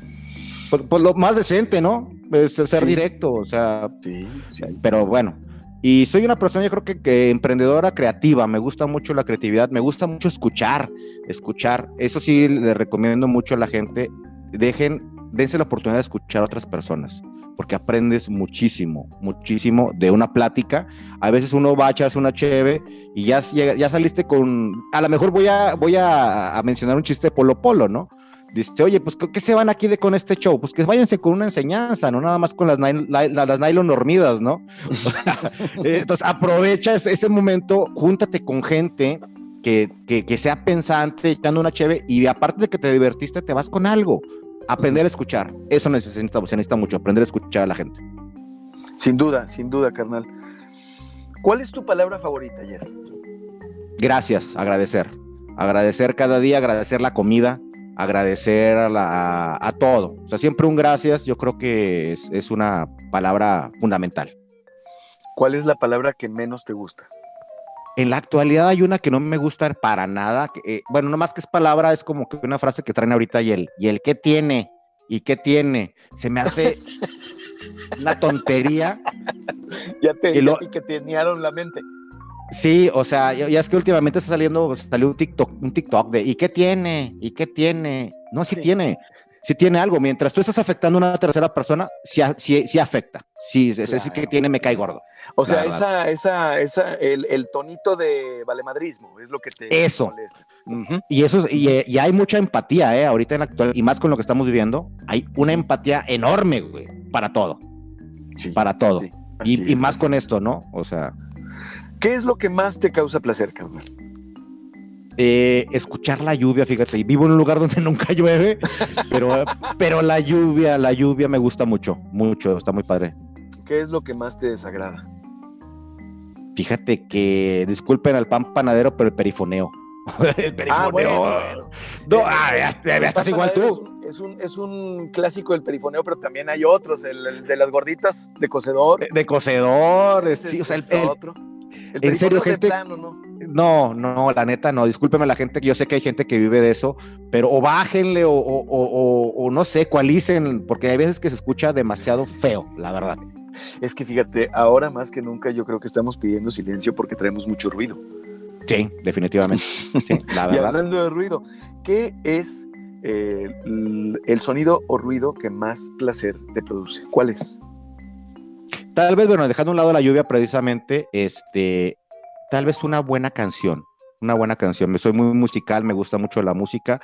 Speaker 2: pues, pues lo más decente, ¿no? Es ser
Speaker 1: Sí.
Speaker 2: directo, o sea,
Speaker 1: sí, sí.
Speaker 2: pero bueno. Y soy una persona, yo creo que, que emprendedora creativa, me gusta mucho la creatividad, me gusta mucho escuchar, escuchar. Eso sí, le recomiendo mucho a la gente, dejen, dense la oportunidad de escuchar a otras personas, porque aprendes muchísimo, muchísimo de una plática. A veces uno va a echarse una cheve y ya, ya saliste con, a lo mejor voy a, voy a, a mencionar un chiste de Polo Polo, ¿no? Dice, oye, pues ¿qué se van aquí de con este show? Pues que váyanse con una enseñanza, no nada más con las, las nylon dormidas, ¿no? [laughs] Entonces aprovecha ese, momento, júntate con gente que, que, sea pensante, echando una cheve, y aparte de que te divertiste, te vas con algo. Aprender a escuchar. Eso necesita, se necesita mucho, aprender a escuchar a la gente.
Speaker 1: Sin duda, sin duda, carnal. ¿Cuál es tu palabra favorita ayer?
Speaker 2: Gracias, agradecer. Agradecer cada día, agradecer la comida, agradecer a, a, todo. O sea, siempre un gracias, yo creo que es, es, una palabra fundamental.
Speaker 1: ¿Cuál es la palabra que menos te gusta?
Speaker 2: En la actualidad hay una que no me gusta para nada. Eh, bueno, no más que es palabra, es como que una frase que traen ahorita y el, y el qué tiene, y qué tiene. Se me hace [laughs] una tontería.
Speaker 1: ya te, lo, que teníaron la mente.
Speaker 2: Sí, o sea, ya, es que últimamente está saliendo, salió un TikTok, un TikTok de ¿y qué tiene? ¿Y qué tiene? No, sí, tiene, sí tiene algo. Mientras tú estás afectando a una tercera persona, sí, sí, afecta. Sí, sí que tiene me cae gordo.
Speaker 1: O sea, esa, esa, esa, el, el, tonito de valemadrismo es lo que te
Speaker 2: eso. molesta. Y eso, y, y, hay mucha empatía, eh, ahorita en la actual, y más con lo que estamos viviendo, hay una empatía enorme, güey, para todo. para todo. y, y más con esto, ¿no? O sea.
Speaker 1: ¿Qué es lo que más te causa placer, carnal?
Speaker 2: Eh, escuchar la lluvia, fíjate, y vivo en un lugar donde [laughs] nunca llueve, pero, pero la lluvia, la lluvia me gusta mucho, mucho, está muy padre.
Speaker 1: ¿Qué es lo que más te desagrada?
Speaker 2: Fíjate que, disculpen al pan panadero, pero el perifoneo. [laughs] el perifoneo. Ah, no, ah, ya, estás igual tú.
Speaker 1: Es un, es un, clásico el perifoneo, pero también hay otros, el, de las gorditas de cocedor.
Speaker 2: De, cocedor, sí, o sea, el, otro en serio, gente. ¿no? ¿No? la neta no. Discúlpeme la gente, que yo sé que hay gente que vive de eso, pero o bájenle o, o, no sé, cualicen, porque hay veces que se escucha demasiado feo, la verdad.
Speaker 1: Es que fíjate, ahora más que nunca yo creo que estamos pidiendo silencio porque traemos mucho ruido.
Speaker 2: Sí, definitivamente. [laughs] la verdad.
Speaker 1: y hablando de ruido, ¿qué es eh, el sonido o ruido que más placer te produce? ¿Cuál es?
Speaker 2: Tal vez, bueno, dejando a un lado la lluvia precisamente, este, tal vez una buena canción, una buena canción. Me soy muy musical, me gusta mucho la música.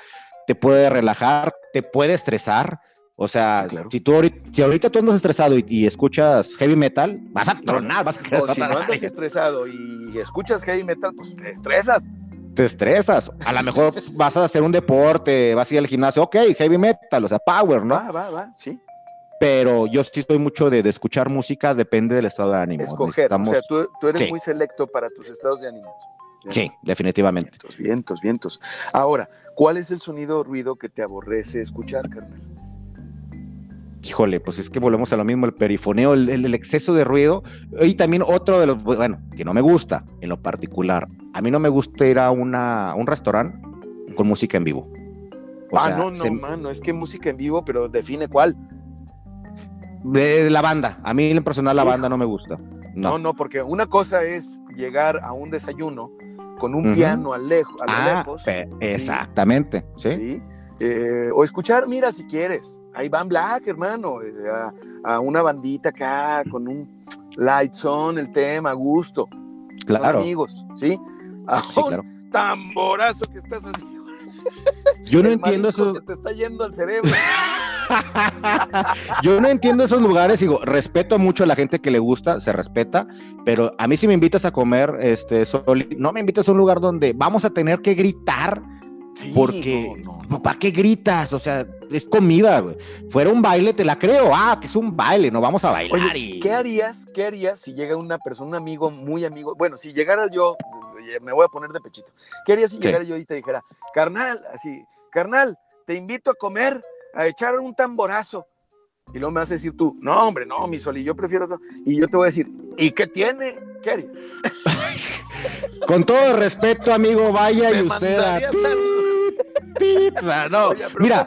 Speaker 2: Te puede relajar, te puede estresar. O sea, si tú ahorita, si ahorita tú andas estresado y, escuchas heavy metal, vas a tronar, vas a
Speaker 1: O si no andas estresado y escuchas heavy metal, pues te estresas.
Speaker 2: Te estresas. A lo mejor vas a hacer un deporte, vas a ir al gimnasio, ok, heavy metal, o sea, power, ¿no?
Speaker 1: Va, va, va, sí
Speaker 2: pero yo sí estoy mucho de, escuchar música, depende del estado de ánimo.
Speaker 1: Escoger, o sea, tú, eres muy selecto para tus estados de ánimo.
Speaker 2: Sí, definitivamente.
Speaker 1: Vientos, vientos, vientos. Ahora, ¿cuál es el sonido o ruido que te aborrece escuchar, carnal?
Speaker 2: Híjole, pues es que volvemos a lo mismo, el perifoneo, el, exceso de ruido. Y también otro de los, bueno, que no me gusta en lo particular. A mí no me gusta ir a, una, un restaurante con música en vivo.
Speaker 1: ah, no, no, mano, es que música en vivo, pero define cuál.
Speaker 2: De la banda. A mí en personal la banda no me gusta.
Speaker 1: No. no, porque una cosa es llegar a un desayuno con un piano a, lejos, a
Speaker 2: ah, lejos. Exactamente, sí.
Speaker 1: Eh, o escuchar, mira, si quieres, ahí Van Black, hermano, eh, a, una bandita acá con un light son, el tema, a gusto.
Speaker 2: Claro.
Speaker 1: amigos, ¿sí? A un tamborazo que estás haciendo.
Speaker 2: Yo no entiendo eso.
Speaker 1: Se te está yendo al cerebro. [laughs] [laughs]
Speaker 2: Yo no entiendo esos lugares, digo, respeto mucho a la gente que le gusta, se respeta, pero a mí si me invitas a comer, este, no me invitas a un lugar donde vamos a tener que gritar, porque, ¿para qué gritas? O sea, es comida, güey. Fuera un baile, te la creo, ah, que es un baile, no vamos a bailar.
Speaker 1: ¿Qué harías, qué harías si llega una persona, un amigo, muy amigo, bueno, si llegara yo, me voy a poner de pechito, ¿qué harías si llegara yo y te dijera, carnal, así, carnal, te invito a comer a echar un tamborazo. Y luego me vas a decir tú, no, hombre, no, mi sol, y yo prefiero. Y yo te voy a decir, ¿y qué tiene? ¿Qué [laughs]
Speaker 2: Con todo respeto, amigo, vaya y usted a [laughs] pizza. No, mira,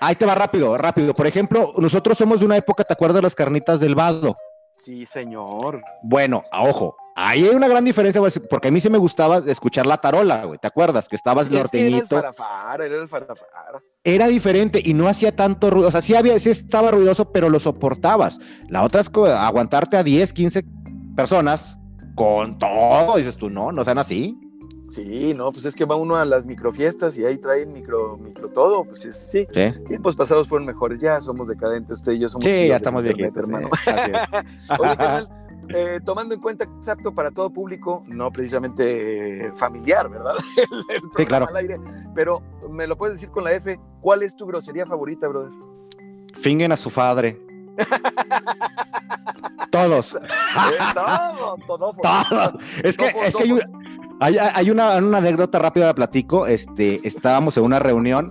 Speaker 2: ahí te va rápido, rápido. Por ejemplo, nosotros somos de una época, ¿te acuerdas de las carnitas del vado?
Speaker 1: Sí, señor.
Speaker 2: Bueno, a ojo, ahí hay una gran diferencia, porque a mí sí me gustaba escuchar la tarola, güey. ¿Te acuerdas? Que estabas sí, norteñito.
Speaker 1: era el farafar, era el farafar.
Speaker 2: Era diferente y no hacía tanto ruido. O sea, sí, había, sí estaba ruidoso, pero lo soportabas. La otra es aguantarte a 10, 15 personas con todo. Dices tú, no, no sean así.
Speaker 1: Sí, no, pues es que va uno a las microfiestas y ahí traen micro, micro todo, pues sí, sí.
Speaker 2: Sí,
Speaker 1: Tiempos pasados fueron mejores, ya somos decadentes, usted y yo somos
Speaker 2: sí ya
Speaker 1: de
Speaker 2: estamos
Speaker 1: internet,
Speaker 2: viejitos.
Speaker 1: hermano.
Speaker 2: sí. [laughs]
Speaker 1: Oye, carnal, eh, tomando en cuenta que es apto para todo público, no precisamente eh, familiar, ¿verdad? [laughs] El, el programa
Speaker 2: claro.
Speaker 1: al aire, pero me lo puedes decir con la F, ¿cuál es tu grosería favorita, brother?
Speaker 2: Fingen a su padre. Todos. [laughs]
Speaker 1: Eh, todo, todo,
Speaker 2: Todos. Es que, es que hay- hay una, una anécdota rápida la platico. Este, estábamos en una reunión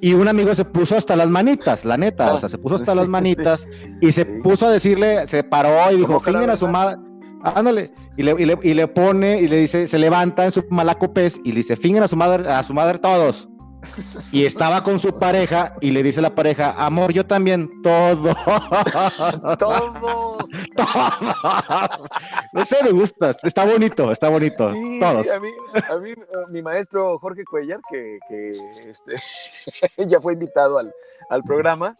Speaker 2: y un amigo se puso hasta las manitas, la neta. O sea, se puso hasta las [laughs] manitas y se puso a decirle, se paró y dijo, fingen a su madre. Ándale, y le, y, le, y le pone y le dice, se levanta en su malacopés y le dice, fingen a su madre, a su madre todos. Y estaba con su pareja y le dice la pareja, amor, yo también, todo. [laughs]
Speaker 1: Todos.
Speaker 2: no sé, [laughs] me gusta, está bonito, está bonito.
Speaker 1: Sí,
Speaker 2: Todos.
Speaker 1: sí, a mí, a mí, mi maestro Jorge Cuellar, que, que, este, [laughs] ya fue invitado al, al programa,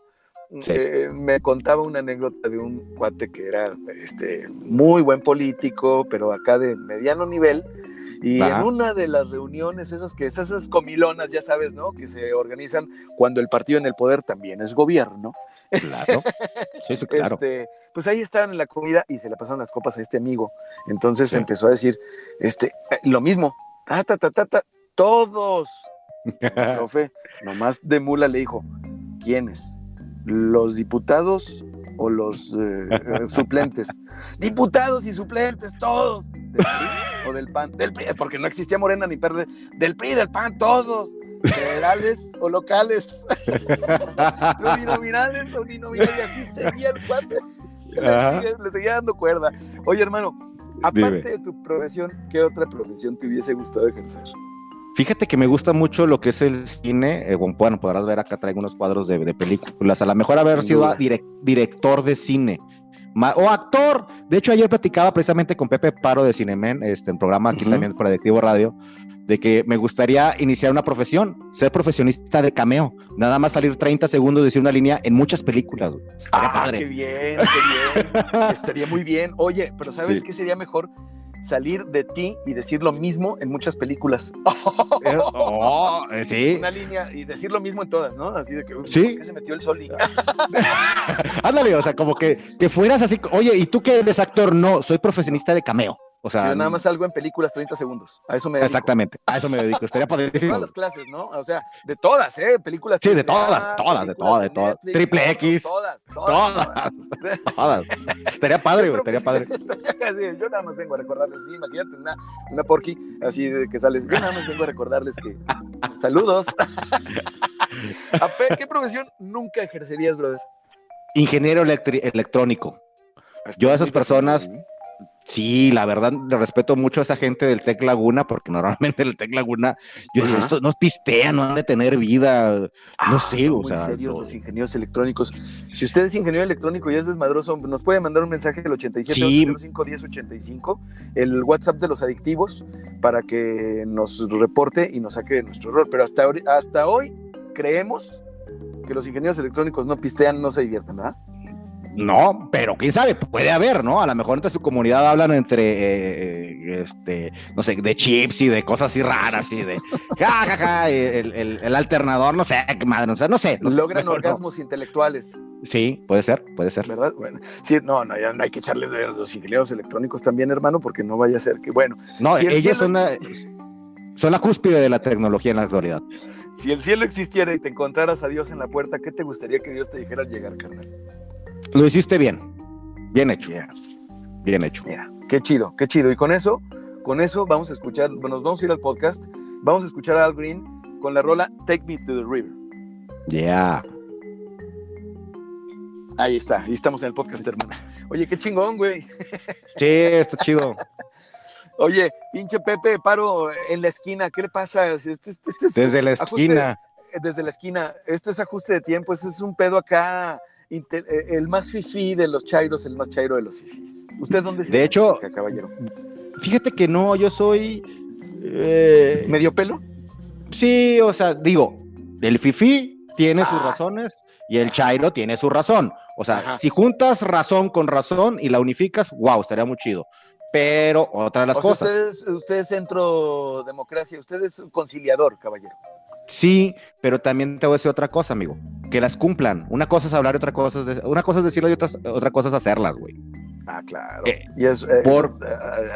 Speaker 2: Sí.
Speaker 1: eh, me contaba una anécdota de un cuate que era este, muy buen político, pero acá de mediano nivel. Y
Speaker 2: Ajá.
Speaker 1: en una de las reuniones, esas que esas comilonas, ya sabes, ¿no? Que se organizan cuando el partido en el poder también es gobierno.
Speaker 2: Claro. [laughs] Sí, sí, claro.
Speaker 1: Este, pues ahí estaban en la comida y se le pasaron las copas a este amigo. Entonces
Speaker 2: Sí.
Speaker 1: empezó a decir, este, eh, lo mismo, ta, ta, ta, ta, ta, todos. El [laughs] profe, nomás de mula le dijo, ¿quiénes? ¿Los diputados o los eh, eh, suplentes? Diputados y suplentes, todos. ¿Del PRI o del PAN? Del PRI, porque no existía Morena ni Verde. Del PRI, del PAN, todos. Federales o locales. [laughs] Uninominales o uninominales. Y así seguía el cuate. Le seguía dando cuerda. Oye, hermano, aparte de tu profesión, ¿qué otra profesión te hubiese gustado ejercer?
Speaker 2: Fíjate que me gusta mucho lo que es el cine. eh, bueno, podrás ver acá traigo unos cuadros de, de películas. A lo mejor haber sido director de cine. O actor. De hecho, ayer platicaba precisamente con Pepe Paro de Cinemen, este en programa aquí
Speaker 1: Ujú.
Speaker 2: también por Adictivo Radio, de que me gustaría iniciar una profesión, ser profesionista de cameo. Nada más salir 30 segundos, decir una línea en muchas películas. Estaría
Speaker 1: Ah,
Speaker 2: padre.
Speaker 1: qué bien, qué bien. [laughs] Estaría muy bien. Oye, pero ¿sabes
Speaker 2: Sí.
Speaker 1: qué sería mejor? Salir de ti y decir lo mismo en muchas películas.
Speaker 2: Oh, eh, sí.
Speaker 1: Una línea y decir lo mismo en todas, ¿no? Así de que, uy,
Speaker 2: Sí.
Speaker 1: ¿por qué se metió el sol? Y- [laughs]
Speaker 2: Ándale, o sea, como que, que fueras así, oye, ¿y tú que eres actor? No, soy profesionista de cameo. O sea,
Speaker 1: Yo nada más salgo en películas 30 segundos. A eso me dedico.
Speaker 2: exactamente, a eso me dedico. Estaría [laughs] padrísimo.
Speaker 1: todas las clases, ¿no? O sea, de todas, ¿eh? Películas.
Speaker 2: Sí, de todas, todas, de todas, de todas. Triple X.
Speaker 1: Todas, todas.
Speaker 2: Todas, todas. [laughs] Estaría padre, güey, estaría padre. [laughs]
Speaker 1: Yo nada más vengo a recordarles, sí, imagínate una, una porky así de que sales. Yo nada más vengo a recordarles que. Saludos. ¿Qué profesión nunca ejercerías, brother?
Speaker 2: Ingeniero electrónico. Yo a esas personas- Sí, la verdad, le respeto mucho a esa gente del Tec Laguna, porque normalmente el Tec Laguna, yo digo, estos no pistean, no han de tener vida. No
Speaker 1: Ah,
Speaker 2: sé,
Speaker 1: son
Speaker 2: o
Speaker 1: muy
Speaker 2: sea.
Speaker 1: serios
Speaker 2: no-
Speaker 1: los ingenieros electrónicos. Si usted es ingeniero electrónico y es desmadroso, nos puede mandar un mensaje al 87
Speaker 2: Sí.
Speaker 1: 805 1085, el WhatsApp de los adictivos, para que nos reporte y nos saque de nuestro error. Pero hasta, hasta hoy creemos que los ingenieros electrónicos no pistean, no se divierten, ¿verdad?
Speaker 2: No, pero quién sabe, puede haber, ¿no? A lo mejor entre su comunidad hablan entre, eh, este, no sé, de chips y de cosas así raras y de, [laughs] ja, ja, ja, el, el- el alternador, no sé, qué madre, no sé. no sé,
Speaker 1: Logran
Speaker 2: mejor no.
Speaker 1: orgasmos intelectuales,
Speaker 2: Sí, puede ser, puede ser.
Speaker 1: ¿verdad? Bueno, sí, no, no, ya no hay que echarle los ingenieros electrónicos también, hermano, porque no vaya a ser que, bueno,
Speaker 2: No,
Speaker 1: Si el
Speaker 2: ellos son la, son la cúspide de la tecnología en la actualidad.
Speaker 1: si el cielo existiera y te encontraras a Dios en la puerta, ¿qué te gustaría que Dios te dijera al llegar, carnal?
Speaker 2: Lo hiciste bien, bien hecho,
Speaker 1: Yeah.
Speaker 2: bien hecho.
Speaker 1: Mira, qué chido, qué chido. Y con eso, con eso vamos a escuchar, bueno, nos vamos a ir al podcast, vamos a escuchar a Al Green con la rola Take Me to the River.
Speaker 2: Ya.
Speaker 1: Ahí está, ahí estamos en el podcast, hermano. Oye, qué chingón, güey.
Speaker 2: Sí, está chido. [laughs]
Speaker 1: Oye, pinche Pepe, paro en la esquina, ¿qué le pasa? Este, este- este es
Speaker 2: Desde la
Speaker 1: ajuste-
Speaker 2: esquina.
Speaker 1: desde la esquina, esto es ajuste de tiempo, eso es un pedo acá, el más fifí de los chairos, el más chairo de los fifís. ¿Usted dónde se
Speaker 2: De hecho-
Speaker 1: caballero?
Speaker 2: Fíjate que no, yo soy. eh,
Speaker 1: ¿Medio pelo?
Speaker 2: Sí, o sea, digo, el FIFI tiene sus
Speaker 1: Ah.
Speaker 2: razones y el Chairo tiene su razón. O sea,
Speaker 1: Ajá.
Speaker 2: si juntas razón con razón y la unificas, wow, estaría muy chido. Pero otra de las cosas.
Speaker 1: Usted es, usted es centro democracia, usted es conciliador, caballero.
Speaker 2: Sí, pero también te voy a decir otra cosa, amigo. Que las cumplan. Una cosa es hablar y otra cosa es, una cosa es decirlo y otra, otra cosa es hacerlas, güey.
Speaker 1: Ah, claro. Eh, y es, por...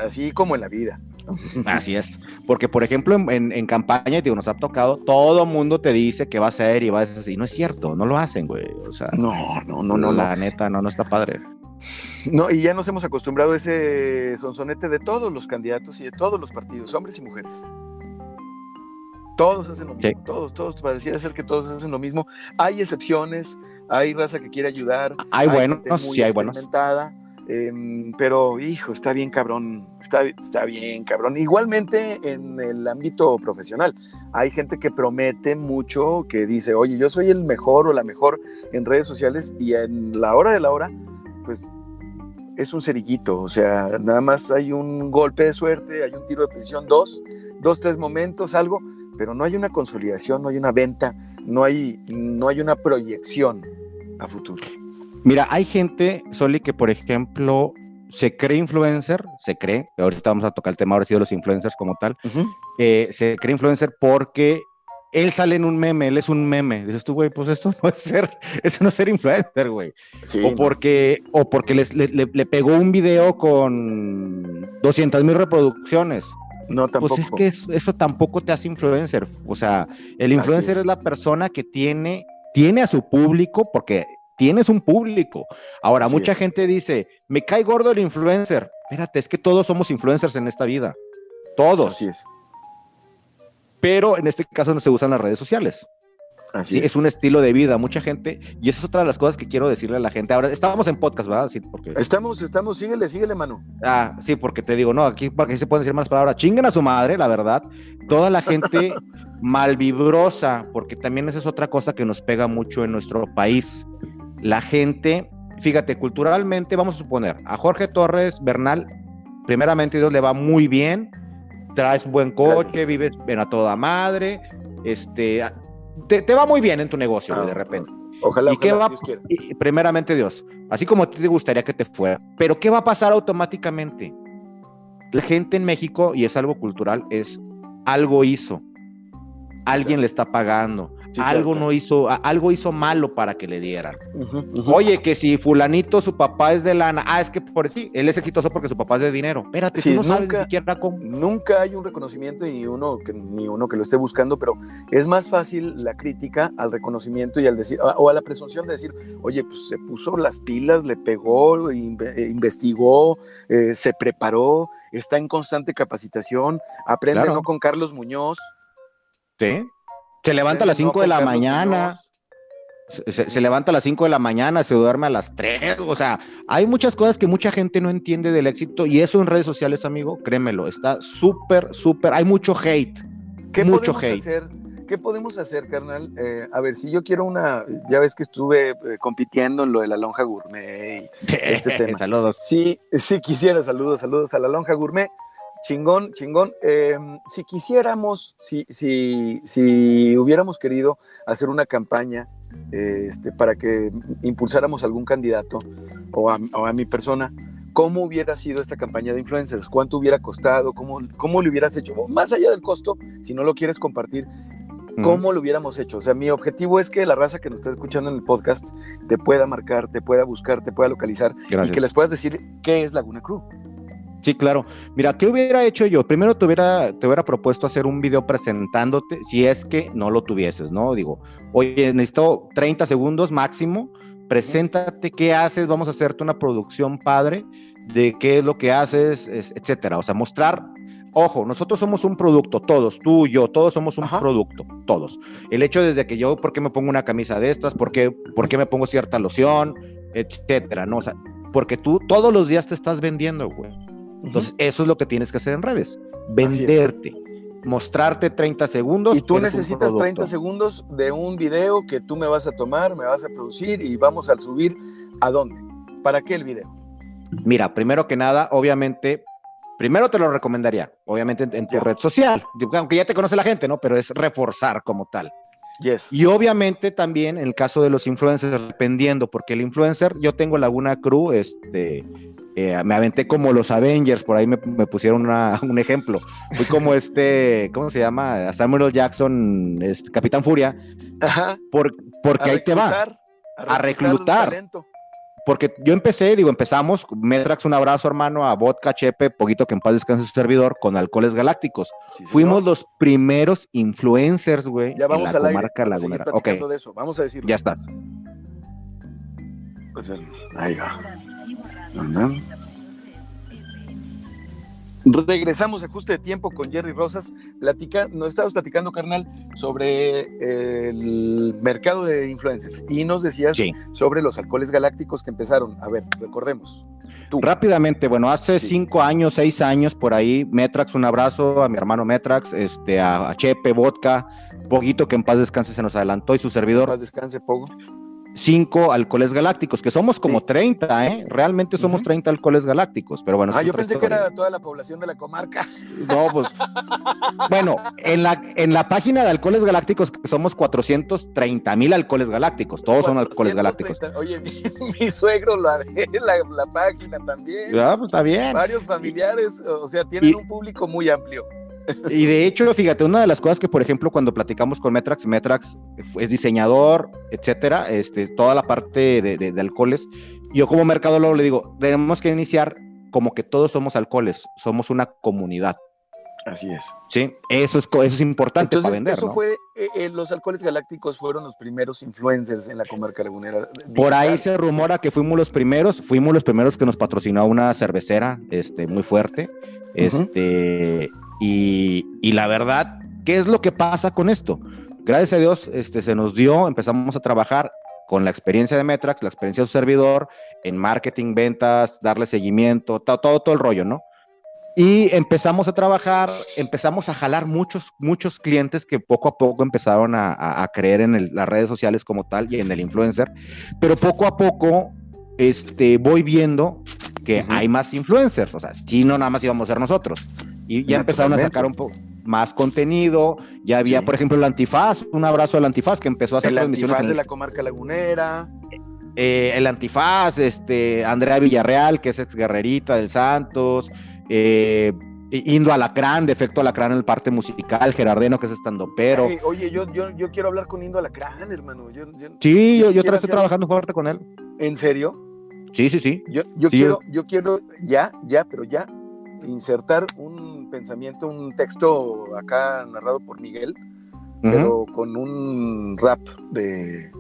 Speaker 1: así como en la vida. [laughs]
Speaker 2: Así es. Porque, por ejemplo, en, en, campaña, digo, nos ha tocado, todo mundo te dice que va a ser y va a ser y No es cierto, no lo hacen, güey. O sea,
Speaker 1: no, no, no, no.
Speaker 2: La neta, no, no está padre.
Speaker 1: No, y ya nos hemos acostumbrado a ese sonsonete de todos los candidatos y de todos los partidos, hombres y mujeres. Todos hacen lo mismo, todos, todos, pareciera ser que todos hacen lo mismo. Hay excepciones, hay raza que quiere ayudar.
Speaker 2: Hay, buenos, sí hay buenos.
Speaker 1: Em, pero, hijo, está bien cabrón, está, está bien cabrón. Igualmente en el ámbito profesional, hay gente que promete mucho, que dice, oye, yo soy el mejor o la mejor en redes sociales y en la hora de la hora, pues es un cerillito, o sea, nada más hay un golpe de suerte, hay un tiro de precisión, dos, dos, tres momentos, algo, pero no hay una consolidación, no hay una venta, no hay, no hay una proyección a futuro.
Speaker 2: Mira, hay gente, Soli, que por ejemplo se cree influencer, se cree, ahorita vamos a tocar el tema ahora sí de los influencers como tal, eh, se cree influencer porque él sale en un meme, él es un meme. Dices tú, güey, pues esto no es ser, [laughs] eso no es ser influencer, güey. o porque, o porque le, pegó un video con 200 mil reproducciones.
Speaker 1: No, tampoco.
Speaker 2: Pues es que eso, tampoco te hace influencer. O sea, el influencer es. la persona que tiene, tiene a su público porque tienes un público. Ahora, mucha gente dice, me cae gordo el influencer. Espérate, es que todos somos influencers en esta vida. Todos.
Speaker 1: Así es.
Speaker 2: Pero en este caso no se usan las redes sociales. Así es. es. un estilo de vida, mucha gente, y esa es otra de las cosas que quiero decirle a la gente. Ahora, estábamos en podcast, ¿verdad? Sí, porque...
Speaker 1: Estamos, estamos, síguele, síguele, mano.
Speaker 2: Ah, sí, porque te digo, no, aquí, aquí se pueden decir más palabras. Chinguen a su madre, la verdad. Toda la gente [laughs] malvibrosa, porque también esa es otra cosa que nos pega mucho en nuestro país la gente, fíjate, culturalmente, vamos a suponer, a Jorge Torres Bernal, primeramente Dios le va muy bien, traes buen coche, vives bien a toda madre, este, te, va muy bien en tu negocio, de ah, repente.
Speaker 1: Ojalá, ¿Y qué va,
Speaker 2: primeramente Dios, así como a ti te gustaría que te fuera, pero ¿qué va a pasar automáticamente? La gente en México, y es algo cultural, es algo hizo, alguien le está pagando, algo no hizo, algo hizo malo para que le dieran. Oye, que si fulanito su papá es de lana, ah, es que por sí, él es exitoso porque su papá es de dinero. Espérate, tú no sabes ni siquiera cómo.
Speaker 1: Nunca hay un reconocimiento y uno que, ni uno que lo esté buscando, pero es más fácil la crítica al reconocimiento y al decir, o a la presunción de decir, oye, pues se puso las pilas, le pegó, investigó, eh, se preparó, está en constante capacitación, aprende no con Carlos Muñoz.
Speaker 2: Sí. Se levanta a las 5 de la mañana. Se, levanta a las 5 de la mañana, se duerme a las 3. O sea, hay muchas cosas que mucha gente no entiende del éxito y eso en redes sociales, amigo, créemelo, está súper, súper. Hay mucho hate.
Speaker 1: ¿Qué mucho hate. Hacer? ¿Qué podemos hacer, carnal? Eh, a ver, si yo quiero una, ya ves que estuve eh, compitiendo en lo de la lonja gourmet y [laughs] este tema.
Speaker 2: saludos.
Speaker 1: Sí, sí quisiera, saludos, saludos a la lonja gourmet. Chingón, chingón. Em, si quisiéramos, si, si, si hubiéramos querido hacer una campaña este, para que impulsáramos algún candidato o a, mi persona, ¿cómo hubiera sido esta campaña de influencers? ¿Cuánto hubiera costado? ¿Cómo, cómo lo hubieras hecho? Más allá del costo, si no lo quieres compartir, ¿cómo lo hubiéramos hecho? O sea, mi objetivo es que la raza que nos está escuchando en el podcast te pueda marcar, te pueda buscar, te pueda localizar y que les puedas decir qué es Laguna Crew.
Speaker 2: Sí, claro. Mira, ¿qué hubiera hecho yo? Primero te hubiera, te hubiera propuesto hacer un video presentándote, si es que no lo tuvieses, ¿no? Digo, oye, necesito 30 segundos máximo, preséntate, qué haces, vamos a hacerte una producción padre de qué es lo que haces, etcétera. O sea, mostrar, ojo, nosotros somos un producto, todos, tú, yo, todos somos un producto, todos. El hecho desde que yo, ¿por qué me pongo una camisa de estas? ¿Por qué, por qué me pongo cierta loción? Etcétera, ¿no? O sea, porque tú todos los días te estás vendiendo, güey. Entonces, eso es lo que tienes que hacer en redes, venderte, mostrarte 30 segundos.
Speaker 1: Y tú necesitas 30 segundos de un video que tú me vas a tomar, me vas a producir y vamos a subir a dónde. ¿Para qué el video?
Speaker 2: Mira, primero que nada, obviamente, primero te lo recomendaría, obviamente en, tu red social, aunque ya te conoce la gente, ¿no? Pero es reforzar como tal.
Speaker 1: Yes.
Speaker 2: Y obviamente también en el caso de los influencers, dependiendo, porque el influencer, yo tengo Laguna Crew, este, eh, me aventé como los Avengers, por ahí me, me pusieron una, [laughs] un ejemplo. Fui como este, ¿cómo se llama? Samuel Jackson, este, Capitán Furia,
Speaker 1: Ajá.
Speaker 2: por, porque ahí te va.
Speaker 1: reclutar,
Speaker 2: A reclutar. Porque yo empecé, digo, empezamos, Metrax, un abrazo, hermano, a Vodka, Chepe, poquito que en paz descanse su servidor, con alcoholes galácticos.
Speaker 1: Sí,
Speaker 2: Fuimos los primeros influencers, güey,
Speaker 1: Ya
Speaker 2: en
Speaker 1: vamos
Speaker 2: la
Speaker 1: al aire.
Speaker 2: comarca lagunera. Ok,
Speaker 1: platicando de eso. Vamos a decirlo.
Speaker 2: ya estás.
Speaker 1: Pues, ahí va. Regresamos a ajuste de tiempo con Jerry Rosas. Platica, nos estabas platicando, carnal, sobre el mercado de influencers y nos decías
Speaker 2: Sí.
Speaker 1: sobre los alcoholes galácticos que empezaron. A ver, recordemos. Tú.
Speaker 2: Rápidamente, bueno, hace
Speaker 1: Sí.
Speaker 2: cinco años, seis años por ahí, Metrax, un abrazo a mi hermano Metrax, este, a, a Chepe, Vodka, Poguito que en paz descanse se nos adelantó y su servidor,
Speaker 1: Paz descanse, Pogo.
Speaker 2: Cinco alcoholes galácticos, que somos como
Speaker 1: Sí.
Speaker 2: 30, ¿eh? Realmente somos
Speaker 1: Ujú.
Speaker 2: 30 alcoholes galácticos, pero bueno.
Speaker 1: Ah, yo pensé que era toda la población de la comarca. [laughs]
Speaker 2: No, pues. bueno, en la, en la página de alcoholes galácticos somos 430 mil alcoholes galácticos, todos son alcoholes galácticos.
Speaker 1: 430. Oye, [laughs] mi, mi suegro lo haré la, la página también.
Speaker 2: Ya, pues está bien.
Speaker 1: Varios familiares, o sea, tienen
Speaker 2: Y-
Speaker 1: un público muy amplio.
Speaker 2: Y de hecho, fíjate, una de las cosas que, por ejemplo, cuando platicamos con Metrax, Metrax es diseñador, etcétera, este, toda la parte de, de- alcoholes. Yo como mercadólogo le digo, tenemos que iniciar como que todos somos alcoholes, somos una comunidad,
Speaker 1: Así es.
Speaker 2: ¿sí? Eso es, co- eso es importante
Speaker 1: Entonces,
Speaker 2: para vender,
Speaker 1: eso
Speaker 2: ¿no?
Speaker 1: fue, eh, eh, los alcoholes galácticos fueron los primeros influencers en la comarca lagunera.
Speaker 2: Por ahí se rumora que fuimos los primeros, fuimos los primeros que nos patrocinó una cervecera, este, muy fuerte, este, y, y la verdad, ¿qué es lo que pasa con esto? Gracias a Dios, este, se nos dio, empezamos a trabajar con la experiencia de Metrax, la experiencia de su servidor, en marketing, ventas, darle seguimiento, to- todo, todo el rollo, ¿no? Y empezamos a trabajar, empezamos a jalar muchos, muchos clientes que poco a poco empezaron a, a- a creer en el- las redes sociales como tal y en el influencer, pero poco a poco este, voy viendo que hay más influencers, o sea, si no nada más íbamos a ser nosotros. Y ya empezaron a sacar un poco más contenido, ya había,
Speaker 1: Sí.
Speaker 2: por ejemplo, el Antifaz, un abrazo al Antifaz que empezó a hacer
Speaker 1: El
Speaker 2: transmisiones
Speaker 1: antifaz
Speaker 2: en
Speaker 1: de
Speaker 2: el-
Speaker 1: la comarca lagunera.
Speaker 2: eh, el Antifaz, este, Andrea Villarreal, que es ex guerrerita del Santos, eh, Indo Alacrán, de efecto Alacrán en el parte musical, Gerardeno, que es estandopero.
Speaker 1: Ey, oye, yo, yo, yo quiero hablar con Indo Alacrán, hermano. Yo,
Speaker 2: Sí, yo, yo estoy
Speaker 1: hacer-
Speaker 2: trabajando fuerte con él.
Speaker 1: ¿En serio?
Speaker 2: Sí, sí, sí.
Speaker 1: Yo, yo
Speaker 2: Sí,
Speaker 1: quiero, yo quiero ya, ya, pero ya, insertar un pensamiento, un texto acá narrado por Miguel, pero con un rap de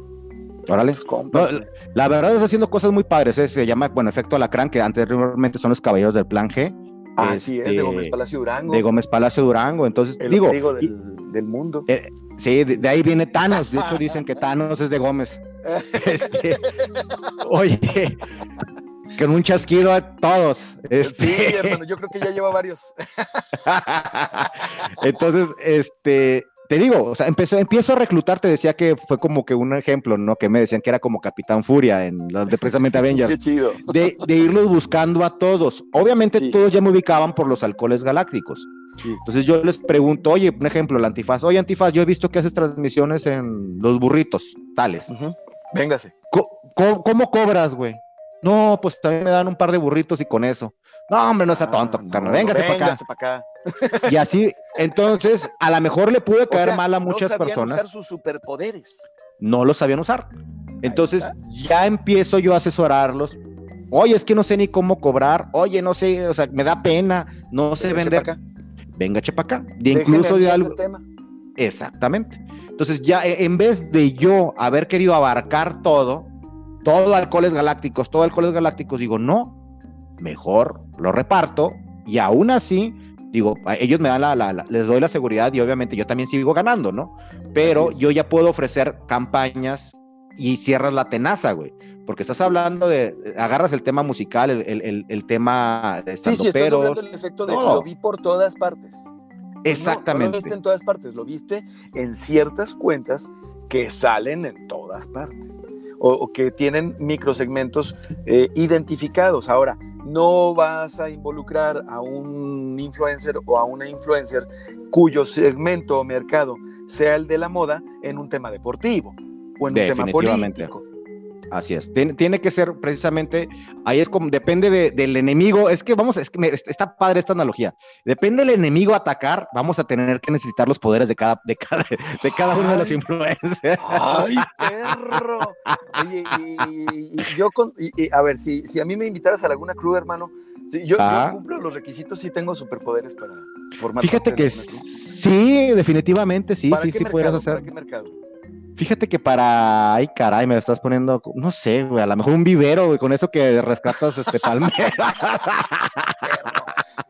Speaker 2: Órale.
Speaker 1: compas.
Speaker 2: No. La verdad está haciendo cosas muy padres. ¿eh? Se llama, bueno, Efecto Alacrán, que anteriormente son los Caballeros del Plan G.
Speaker 1: Así es, de
Speaker 2: este,
Speaker 1: Gómez Palacio Durango.
Speaker 2: De Gómez Palacio Durango. Entonces,
Speaker 1: el
Speaker 2: digo, y-
Speaker 1: del, mundo.
Speaker 2: sí, de, de ahí viene Thanos. De hecho, dicen que Thanos es de Gómez. [laughs] Este, oye, con un chasquido a todos. Este,
Speaker 1: Sí, hermano, yo creo que ya lleva varios. [laughs]
Speaker 2: Entonces, este, te digo, o sea, empezó, empiezo a reclutar, te decía que fue como que un ejemplo, ¿no? Que me decían que era como Capitán Furia en los de precisamente [laughs]
Speaker 1: Qué
Speaker 2: Avengers.
Speaker 1: chido.
Speaker 2: De, de irlos buscando a todos. Obviamente
Speaker 1: Sí.
Speaker 2: todos ya me ubicaban por los alcoholes galácticos.
Speaker 1: Sí.
Speaker 2: Entonces yo les pregunto, oye, un ejemplo, el antifaz, oye, antifaz, yo he visto que haces transmisiones en los burritos, tales.
Speaker 1: Véngase.
Speaker 2: ¿Cómo cobras, güey? No, pues también me dan un par de burritos y con eso. No, hombre, no sea tonto,
Speaker 1: Ah,
Speaker 2: carnal,
Speaker 1: no,
Speaker 2: véngase para acá.
Speaker 1: véngase pa' acá.
Speaker 2: Y así, entonces, a lo mejor le pude
Speaker 1: O
Speaker 2: caer
Speaker 1: sea,
Speaker 2: mal a
Speaker 1: no
Speaker 2: muchas
Speaker 1: sabían
Speaker 2: personas,
Speaker 1: usar sus superpoderes.
Speaker 2: no lo sabían usar. Entonces, ya empiezo yo a asesorarlos. Oye, es que no sé ni cómo cobrar. Oye, no sé, o sea, me da pena, no sé vender.
Speaker 1: pa' acá.
Speaker 2: Venga, chepa acá.
Speaker 1: Déjeme
Speaker 2: incluso de algo.
Speaker 1: tema.
Speaker 2: Exactamente. Entonces, ya eh, en vez de yo haber querido abarcar todo, todo alcoholes galácticos, todo alcoholes galácticos, digo, no, mejor lo reparto y aún así, digo, a ellos me dan la, la- la- les doy la seguridad y obviamente yo también sigo ganando, ¿no? Pero yo ya puedo ofrecer campañas y cierras la tenaza, güey. Porque estás hablando de, agarras el tema musical, el, el- el- el tema de
Speaker 1: Sí, sí, estás
Speaker 2: estandoperos.
Speaker 1: logrando el efecto de
Speaker 2: todo.
Speaker 1: lo vi por todas partes. No, No,
Speaker 2: Exactamente.
Speaker 1: lo viste en todas partes, lo viste en ciertas cuentas que salen en todas partes o, o que tienen microsegmentos eh, identificados. Ahora, no vas a involucrar a un influencer o a una influencer cuyo segmento o mercado sea el de la moda en un tema deportivo o en un tema político.
Speaker 2: Así es. Tiene, que ser precisamente, ahí es como, depende del enemigo. Es que vamos, es que está padre esta analogía. Depende del enemigo atacar, vamos a tener que necesitar los poderes de cada, de cada, de cada uno de los influencers.
Speaker 1: ¡Ay, perro! Oye, y, yo con, a ver, si, si a mí me invitaras a Laguna Crew, hermano, si yo, yo, ah. cumplo los requisitos y tengo superpoderes para formar.
Speaker 2: Fíjate que sí, definitivamente sí, sí, sí pudieras hacer.
Speaker 1: ¿Para qué mercado?
Speaker 2: Fíjate que para, ay caray, me estás poniendo, no sé, güey, a lo mejor un vivero, güey, con eso que rescatas este [laughs] palmera.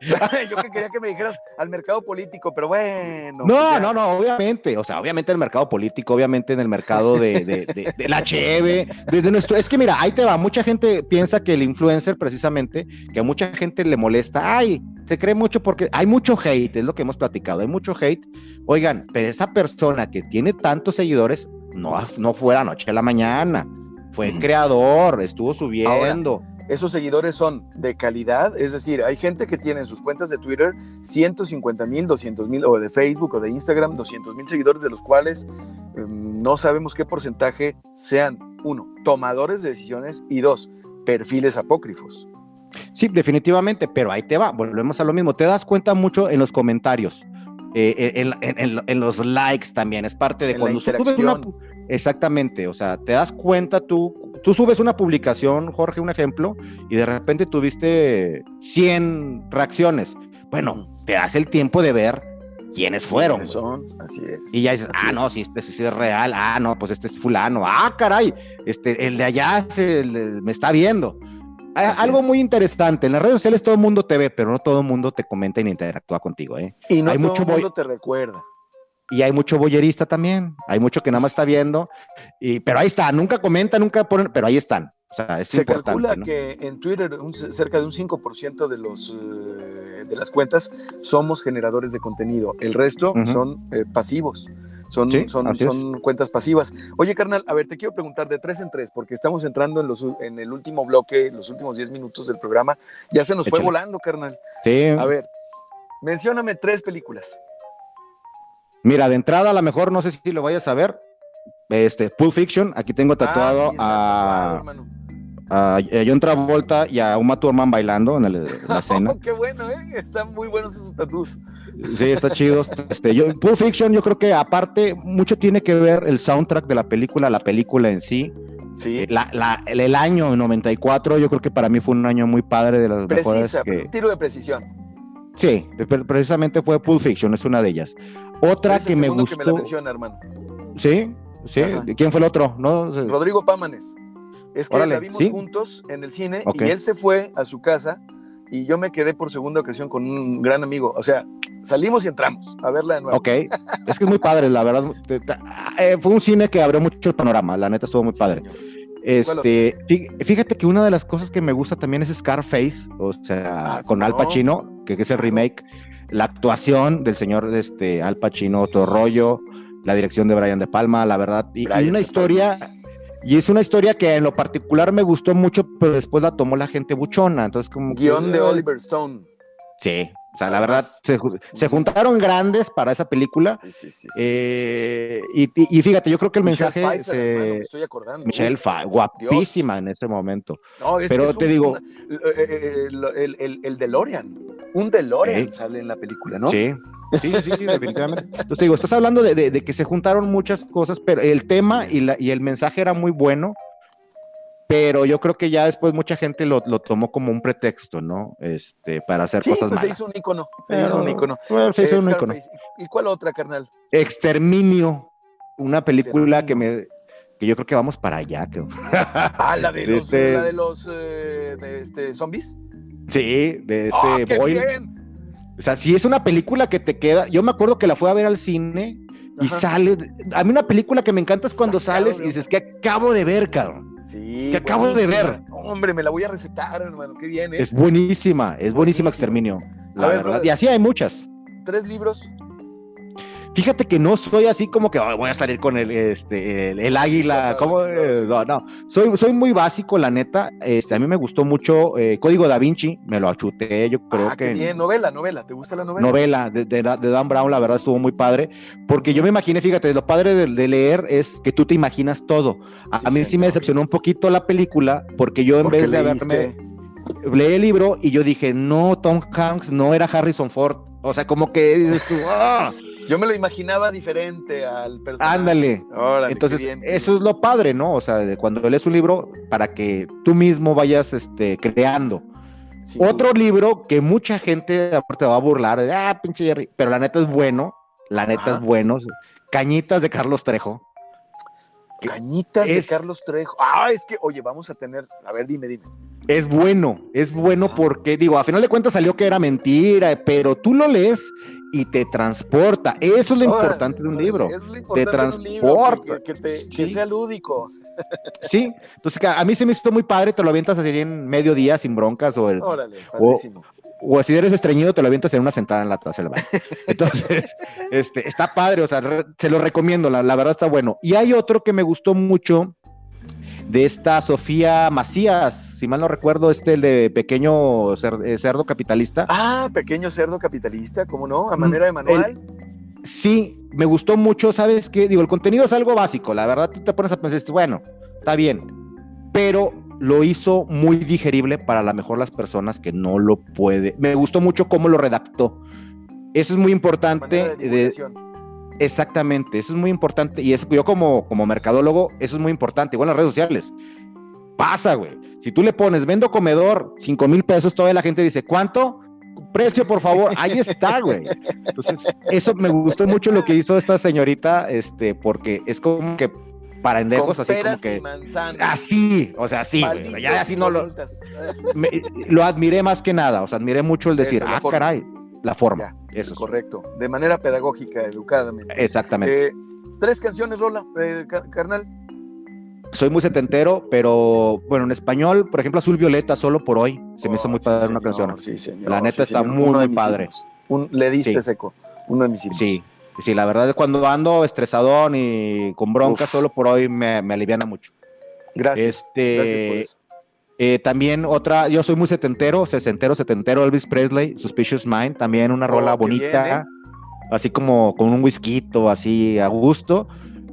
Speaker 2: [laughs]
Speaker 1: Yo que quería que me dijeras al mercado político, pero bueno.
Speaker 2: No, pues no, no, obviamente, o sea, obviamente el mercado político, obviamente en el mercado de, de, de, la cheve, de, nuestro, es que mira, ahí te va, mucha gente piensa que el influencer precisamente, que a mucha gente le molesta, ay, se cree mucho porque hay mucho hate, es lo que hemos platicado, hay mucho hate. Oigan, pero esa persona que tiene tantos seguidores, no, no fue la noche a la mañana, fue creador, estuvo subiendo.
Speaker 1: Esos seguidores son de calidad, es decir, hay gente que tiene en sus cuentas de Twitter 150 mil, 200 mil, o de Facebook o de Instagram 200 mil seguidores, de los cuales em, no sabemos qué porcentaje sean, uno, tomadores de decisiones y dos, perfiles apócrifos.
Speaker 2: Sí, definitivamente, pero ahí te va, volvemos a lo mismo, te das cuenta mucho en los comentarios. Eh, en, los likes también, es parte de cuando una... Exactamente, o sea, te das cuenta tú, tú subes una publicación, Jorge, un ejemplo, y de repente tuviste 100 reacciones. Bueno, te das el tiempo de ver quiénes fueron.
Speaker 1: Son, así es.
Speaker 2: Y ya dices, ah, no, si este sí es real, ah, no, pues este es fulano, ah, caray, este, el de allá se, me está viendo. Algo muy interesante, en las redes sociales todo el mundo te ve, pero no todo el mundo te comenta y interactúa contigo, ¿eh?
Speaker 1: Y no todo el mundo te recuerda.
Speaker 2: Y hay mucho boyerista también, hay mucho que nada más está viendo, y, pero ahí está, nunca comenta, nunca ponen, pero ahí están. O sea, es
Speaker 1: Se calcula que en Twitter cerca de un 5% de, los, eh, de las cuentas somos generadores de contenido, el resto son eh, pasivos. Son, son, son cuentas pasivas. Oye, carnal, a ver, te quiero preguntar de tres en tres, porque estamos entrando en, los, en el último bloque, los últimos diez minutos del programa. Ya se nos fue volando, carnal.
Speaker 2: Sí.
Speaker 1: A ver, mencióname tres películas.
Speaker 2: Mira, de entrada, a lo mejor no sé si lo vayas a ver. Este, Pulp Fiction, aquí tengo ah, tatuado a a, John Travolta y a Uma Thurman bailando en, la escena. [laughs]
Speaker 1: qué bueno, ¿eh? Están muy buenos esos tatuos.
Speaker 2: Sí, está chido. Este, yo, Pulp Fiction, yo creo que aparte, mucho tiene que ver el soundtrack de la película, la película en sí.
Speaker 1: Sí.
Speaker 2: Eh, la, el, año 94, yo creo que para mí fue un año muy padre de las
Speaker 1: Precisa, mejores. tiro de precisión.
Speaker 2: Sí, precisamente fue Pulp Fiction, es una de ellas. Otra que me gustó.
Speaker 1: que me la menciona, hermano.
Speaker 2: Sí, sí. ¿Quién fue el otro? ¿No?
Speaker 1: Rodrigo Pámanes. Es que la vimos juntos en el cine y él se fue a su casa y yo me quedé por segunda ocasión con un gran amigo. O sea, salimos y entramos a verla de nuevo.
Speaker 2: Ok, es que es muy padre, la verdad. Eh, fue un cine que abrió mucho el panorama, la neta estuvo muy padre. Este, fíjate que una de las cosas que me gusta también es Scarface, o sea, ah, con Al Pacino, que, es el remake, la actuación del señor este, Al Pacino, todo rollo, la dirección de Brian De Palma, la verdad, y, y una historia y es una historia que en lo particular me gustó mucho, pero después la tomó la gente buchona. Entonces, como.
Speaker 1: Guión de Oliver Stone.
Speaker 2: Sí. O sea, la verdad, se, juntaron grandes para esa película. Sí, sí, sí, eh, y, fíjate, yo creo que el mensaje.
Speaker 1: me estoy acordando.
Speaker 2: Michelle Pfeiffer, guapísima en ese momento. No, es Pero te digo.
Speaker 1: Eh, eh, el, el, el, DeLorean. Un DeLorean sale en la película, ¿no?
Speaker 2: Sí. Sí, sí, sí, definitivamente. Entonces digo, estás hablando de, que se juntaron muchas cosas, pero el tema y, la, y el mensaje era muy bueno, pero yo creo que ya después mucha gente lo, tomó como un pretexto, ¿no? Este, para hacer cosas pues
Speaker 1: se hizo un ícono, se hizo un ícono.
Speaker 2: se hizo un ícono.
Speaker 1: ¿Y cuál otra, carnal?
Speaker 2: Exterminio, una película que me que yo creo que vamos para allá. Creo.
Speaker 1: Ah, la de [laughs] los, este... la de los eh, de este, zombies.
Speaker 2: Sí, de este ¡Oh, o sea, si es una película que te queda. Yo me acuerdo que la fui a ver al cine y sale. A mí una película que me encanta es cuando sales y dices, que acabo de ver, cabrón?
Speaker 1: Sí.
Speaker 2: Que acabo de ver.
Speaker 1: Hombre, me la voy a recetar, hermano. Qué bien. ¿eh?
Speaker 2: Es buenísima, es buenísima Exterminio. La verdad. y así hay muchas.
Speaker 1: ¿Tres libros?
Speaker 2: Fíjate que no soy así como que voy a salir con el, este, el, águila, [laughs] como, no, no, soy, soy muy básico, la neta, este, a mí me gustó mucho eh, Código Da Vinci, me lo achuté, yo creo ah, que...
Speaker 1: bien, novela, novela, ¿te gusta la novela?
Speaker 2: Novela, de, de, Dan Brown, la verdad estuvo muy padre, porque yo me imaginé, fíjate, lo padre de, leer es que tú te imaginas todo. A, mí sí me decepcionó un poquito la película, porque yo en vez de haberme... Leí el libro y yo dije, no, Tom Hanks no era Harrison Ford. O sea, como que dices tú, ¡ah!
Speaker 1: Yo me lo imaginaba diferente al personaje.
Speaker 2: Ándale. Entonces, eso es lo padre, ¿no? O sea, cuando lees un libro, para que tú mismo vayas este, creando. Otro libro que mucha gente te va a burlar, ah, pinche Jerry, pero la neta es bueno, la neta es bueno. Cañitas de Carlos Trejo.
Speaker 1: Cañitas de Carlos Trejo. Ah, es que, oye, vamos a tener, a ver, dime, dime.
Speaker 2: Es bueno, es bueno porque, digo, a final de cuentas salió que era mentira, pero tú lo lees y te transporta. Eso es lo importante de un libro. te transporta.
Speaker 1: que, sea lúdico. [laughs]
Speaker 2: Sí, entonces a mí se me hizo muy padre, te lo avientas así en medio día sin broncas o el,
Speaker 1: Órale,
Speaker 2: o, si eres estreñido te lo avientas en una sentada en la taza del baño. [laughs] Entonces, este, está padre, o sea, se lo recomiendo, la, la verdad está bueno. Y hay otro que me gustó mucho de esta Sofía Macías, si mal no recuerdo, este, el de Pequeño eh, Cerdo Capitalista.
Speaker 1: Ah, Pequeño Cerdo Capitalista, ¿cómo no? A manera de manual.
Speaker 2: sí, me gustó mucho, ¿sabes qué? Digo, el contenido es algo básico, la verdad, tú te pones a pensar, bueno, está bien, pero lo hizo muy digerible para a lo mejor las personas que no lo puede. Me gustó mucho cómo lo redactó. Eso es muy importante. De exactamente, eso es muy importante. Y es, yo como, como mercadólogo, eso es muy importante. Igual en las redes sociales pasa, güey. Si tú le pones, vendo comedor, cinco mil pesos, toda la gente dice, ¿cuánto? Precio, por favor. Ahí está, güey. Entonces, eso me gustó mucho lo que hizo esta señorita, este, porque es como que para endejos, así como que. Así, o sea, así, güey. ya así no lo. lo admiré más que nada, o sea, admiré mucho el decir, ah, caray, la forma. eso es.
Speaker 1: Correcto. De manera pedagógica, educadamente.
Speaker 2: Exactamente.
Speaker 1: Eh, tres canciones, Rola, eh, carnal
Speaker 2: soy muy setentero, pero bueno, en español, por ejemplo, Azul Violeta, solo por hoy, se me hizo muy oh, padre una canción.
Speaker 1: Sí, señor,
Speaker 2: la neta está muy, muy padre.
Speaker 1: Un, le diste seco, uno de mis hijos.
Speaker 2: Sí, sí, la verdad es cuando ando estresadón y con bronca, solo por hoy me, me, aliviana mucho.
Speaker 1: Gracias.
Speaker 2: Este, eh, también otra, yo soy muy setentero, sesentero, setentero, Elvis Presley, Suspicious Mind, también una rola oh, bonita, ¿eh? así como con un whisky, así a gusto.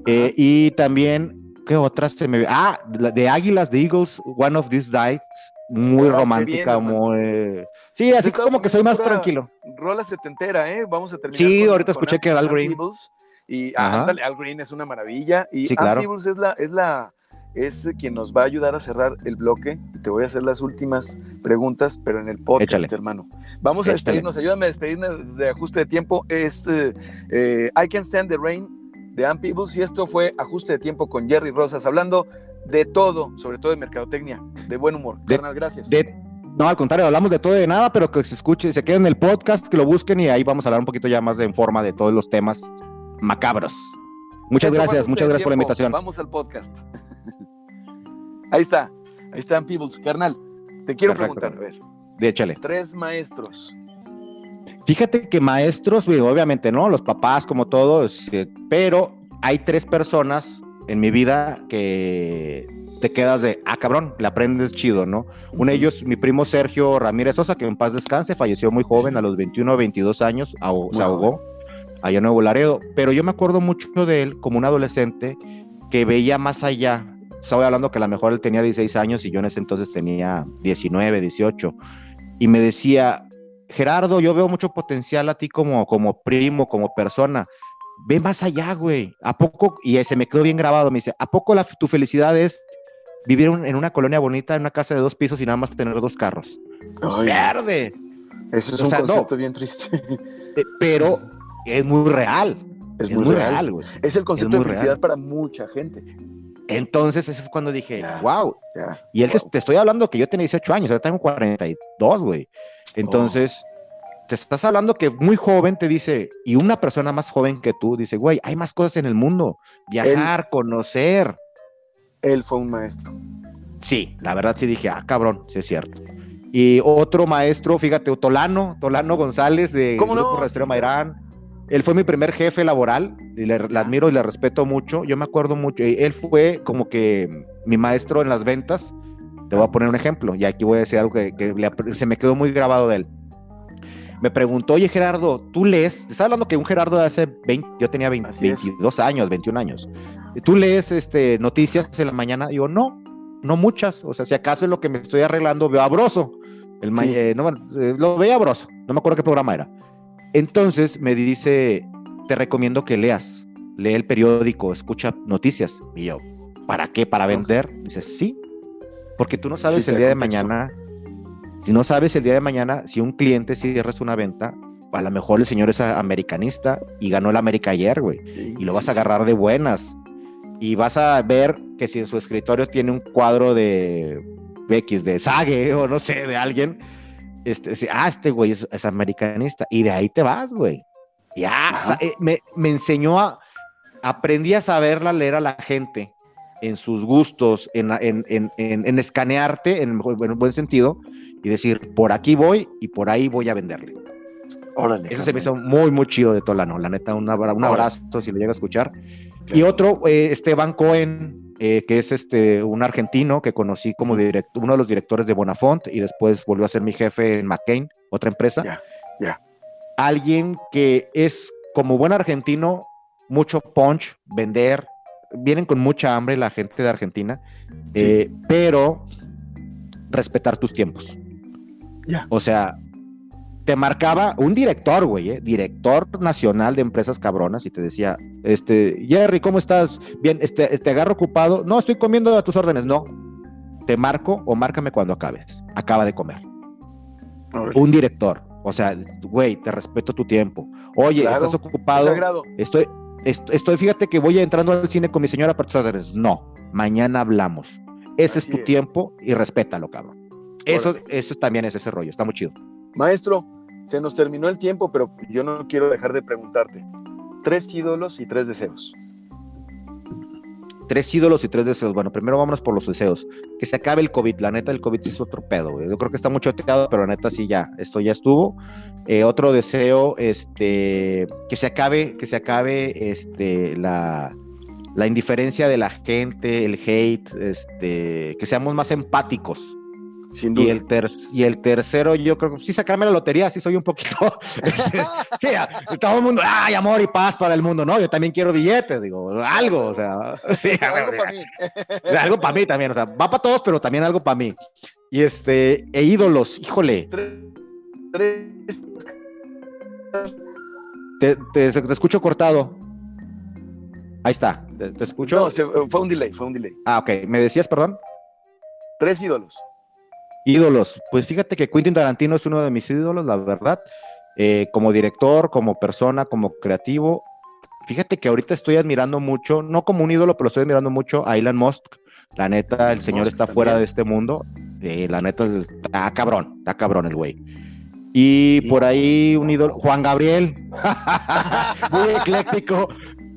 Speaker 2: Eh, y también ¿Qué otras se me Ah, de Águilas, de Eagles, One of These Nights. Muy ah, romántica, muy. Sí, pues así como que soy más tranquilo.
Speaker 1: Rola setentera, ¿eh? Vamos a terminar.
Speaker 2: Sí, ahorita escuché que Al Green.
Speaker 1: y Al Green es una maravilla. Y sí, claro. es la, es la, es quien nos va a ayudar a cerrar el bloque. Y te voy a hacer las últimas preguntas, pero en el podcast, hermano. Vamos a despedirnos. Ayúdame a despedirnos de ajuste de tiempo. Es eh, I Can Stand the Rain de Ann y esto fue Ajuste de Tiempo con Jerry Rosas, hablando de todo, sobre todo de mercadotecnia, de buen humor. gracias.
Speaker 2: no, al contrario, hablamos de todo y de nada, pero que se escuche, se quede en el podcast, que lo busquen y ahí vamos a hablar un poquito ya más de en forma de todos los temas macabros. Muchas gracias, muchas gracias por la invitación.
Speaker 1: Vamos al podcast. [laughs] ahí está, ahí está Ann carnal. Te quiero preguntar, a ver.
Speaker 2: Échale.
Speaker 1: Tres maestros
Speaker 2: Fíjate que maestros, obviamente, ¿no? Los papás, como todos, eh, pero hay tres personas en mi vida que te quedas de, ah, cabrón, le aprendes chido, ¿no? Uno de ellos, mi primo Sergio Ramírez Sosa, que en paz descanse, falleció muy joven, a los 21 o 22 años, se ahogó allá en Nuevo Laredo, pero yo me acuerdo mucho de él como un adolescente que veía más allá. Estaba hablando que a lo mejor él tenía 16 años y yo en ese entonces tenía 19, 18, y me decía, Gerardo, yo veo mucho potencial a ti como, como primo, como persona. Ve más allá, güey. ¿A poco? Y se me quedó bien grabado. Me dice, ¿a poco la, tu felicidad es vivir en una colonia bonita, en una casa de dos pisos y nada más tener dos carros? ¡Verde!
Speaker 1: Eso es un concepto bien triste.
Speaker 2: Eh, pero es muy real.
Speaker 1: Es, muy, real, güey. Es el concepto de felicidad para mucha gente.
Speaker 2: Entonces, eso fue cuando dije, wow. Y él Te, estoy hablando que yo tenía 18 años, ahora tengo 42, güey. Entonces, te estás hablando que muy joven te dice, y una persona más joven que tú dice, güey, hay más cosas en el mundo, viajar, conocer.
Speaker 1: Él fue un maestro.
Speaker 2: Sí, la verdad sí dije, ah, cabrón, sí es cierto. Y otro maestro, fíjate, Tolano, Tolano González de
Speaker 1: ¿Cómo
Speaker 2: Grupo
Speaker 1: no?
Speaker 2: Mairán. Él fue mi primer jefe laboral, y le, admiro y le respeto mucho. Yo me acuerdo mucho, él fue como que mi maestro en las ventas. Te voy a poner un ejemplo, y aquí voy a decir algo que, se me quedó muy grabado de él. Me preguntó, oye Gerardo, ¿tú lees? Te estaba hablando que un Gerardo de hace 20, yo tenía 22 años, 21 años. ¿Tú lees este, noticias en la mañana? Digo, no, no muchas. O sea, si acaso es lo que me estoy arreglando, veo a Broso. El eh, no, eh, lo veía Broso, no me acuerdo qué programa era. Entonces me dice, te recomiendo que leas, lee el periódico, escucha noticias. Y yo, ¿para qué? ¿Para vender? Dice, sí, porque tú no sabes el día de mañana, si no sabes el día de mañana, si un cliente cierras una venta, a lo mejor el señor es americanista y ganó el América ayer, güey, y lo vas a agarrar de buenas. Y vas a ver que si en su escritorio tiene un cuadro de X, de Sage o no sé, de alguien, este, ah, este güey es, americanista. Y de ahí te vas, güey. Ya, eh, me, enseñó a, aprendí a saberla leer a la gente en sus gustos, en, en, escanearte en, un buen sentido y decir, por aquí voy y por ahí voy a venderle. Eso se me hizo muy, muy chido de Tolano. La neta, un, abrazo si lo llega a escuchar. Y otro, eh, Esteban Cohen, eh, que es este, un argentino que conocí como uno de los directores de Bonafont y después volvió a ser mi jefe en McCain, otra empresa.
Speaker 1: Ya, ya.
Speaker 2: Alguien que es como buen argentino, mucho punch, vender, vienen con mucha hambre la gente de Argentina, eh, pero respetar tus tiempos. Ya. O sea, te marcaba un director, güey, ¿eh? director nacional de empresas cabronas y te decía, este, Jerry, ¿cómo estás? Bien, este, este agarro ocupado. No, estoy comiendo a tus órdenes. No, te marco o márcame cuando acabes. Acaba de comer. Un director. O sea, güey, te respeto tu tiempo. Oye, estás ocupado. Estoy, estoy, fíjate que voy entrando al cine con mi señora para tus órdenes. No, mañana hablamos. Ese es tu tiempo y respétalo, cabrón. Eso, eso también es ese rollo, está muy chido.
Speaker 1: Maestro, se nos terminó el tiempo, pero yo no quiero dejar de preguntarte. Tres ídolos y tres deseos.
Speaker 2: Tres ídolos y tres deseos. Bueno, primero vámonos por los deseos. Que se acabe el COVID. La neta, el COVID sí es otro pedo. Yo creo que está mucho teado, pero la neta sí ya. Esto ya estuvo. Eh, otro deseo, este, que se acabe, que se acabe, este, la, la indiferencia de la gente, el hate, este, que seamos más empáticos y el, y el tercero, yo creo que sí sacarme la lotería, sí soy un poquito. [laughs] sí, todo el mundo, ay, amor y paz para el mundo, ¿no? Yo también quiero billetes, digo, algo, o sea, [laughs] sí, algo para mí. algo para mí también, o sea, va para todos, pero también algo para mí. Y este, e ídolos, híjole. Te, te, escucho cortado. Ahí está, te, escucho.
Speaker 1: No, fue un delay, fue un delay.
Speaker 2: Ah, ok, ¿me decías, perdón?
Speaker 1: Tres ídolos.
Speaker 2: Ídolos, pues fíjate que Quentin Tarantino es uno de mis ídolos, la verdad. Eh, como director, como persona, como creativo. Fíjate que ahorita estoy admirando mucho, no como un ídolo, pero estoy admirando mucho a Elon Musk. La neta, el señor está fuera de este mundo. Eh, la neta, está cabrón, está cabrón el güey. Y por ahí un ídolo, Juan Gabriel, [laughs] muy ecléctico,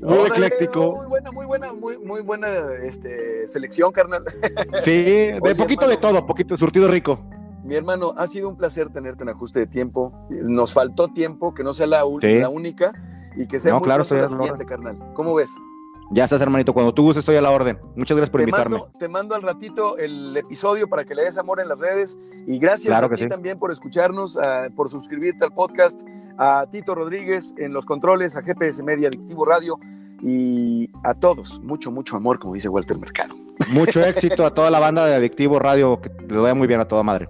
Speaker 2: muy ecléctico.
Speaker 1: Muy buena, muy buena, muy, muy buena este, selección, carnal. [laughs]
Speaker 2: Sí, de poquito de todo, poquito, surtido rico.
Speaker 1: Mi hermano, ha sido un placer tenerte en ajuste de tiempo. Nos faltó tiempo, que no sea la, la única y que sea
Speaker 2: no, claro,
Speaker 1: la siguiente, carnal. ¿Cómo ves?
Speaker 2: Ya estás, hermanito. Cuando tú gustes, estoy a la orden. Muchas gracias por invitarme.
Speaker 1: te mando al ratito el episodio para que le des amor en las redes. Y gracias a ti también por escucharnos, por suscribirte al podcast, a Tito Rodríguez en los controles, a GPS Media Adictivo Radio y a todos. Mucho, mucho amor, como dice Walter Mercado.
Speaker 2: Mucho [laughs] éxito a toda la banda de Adictivo Radio. Que le vaya muy bien a toda madre.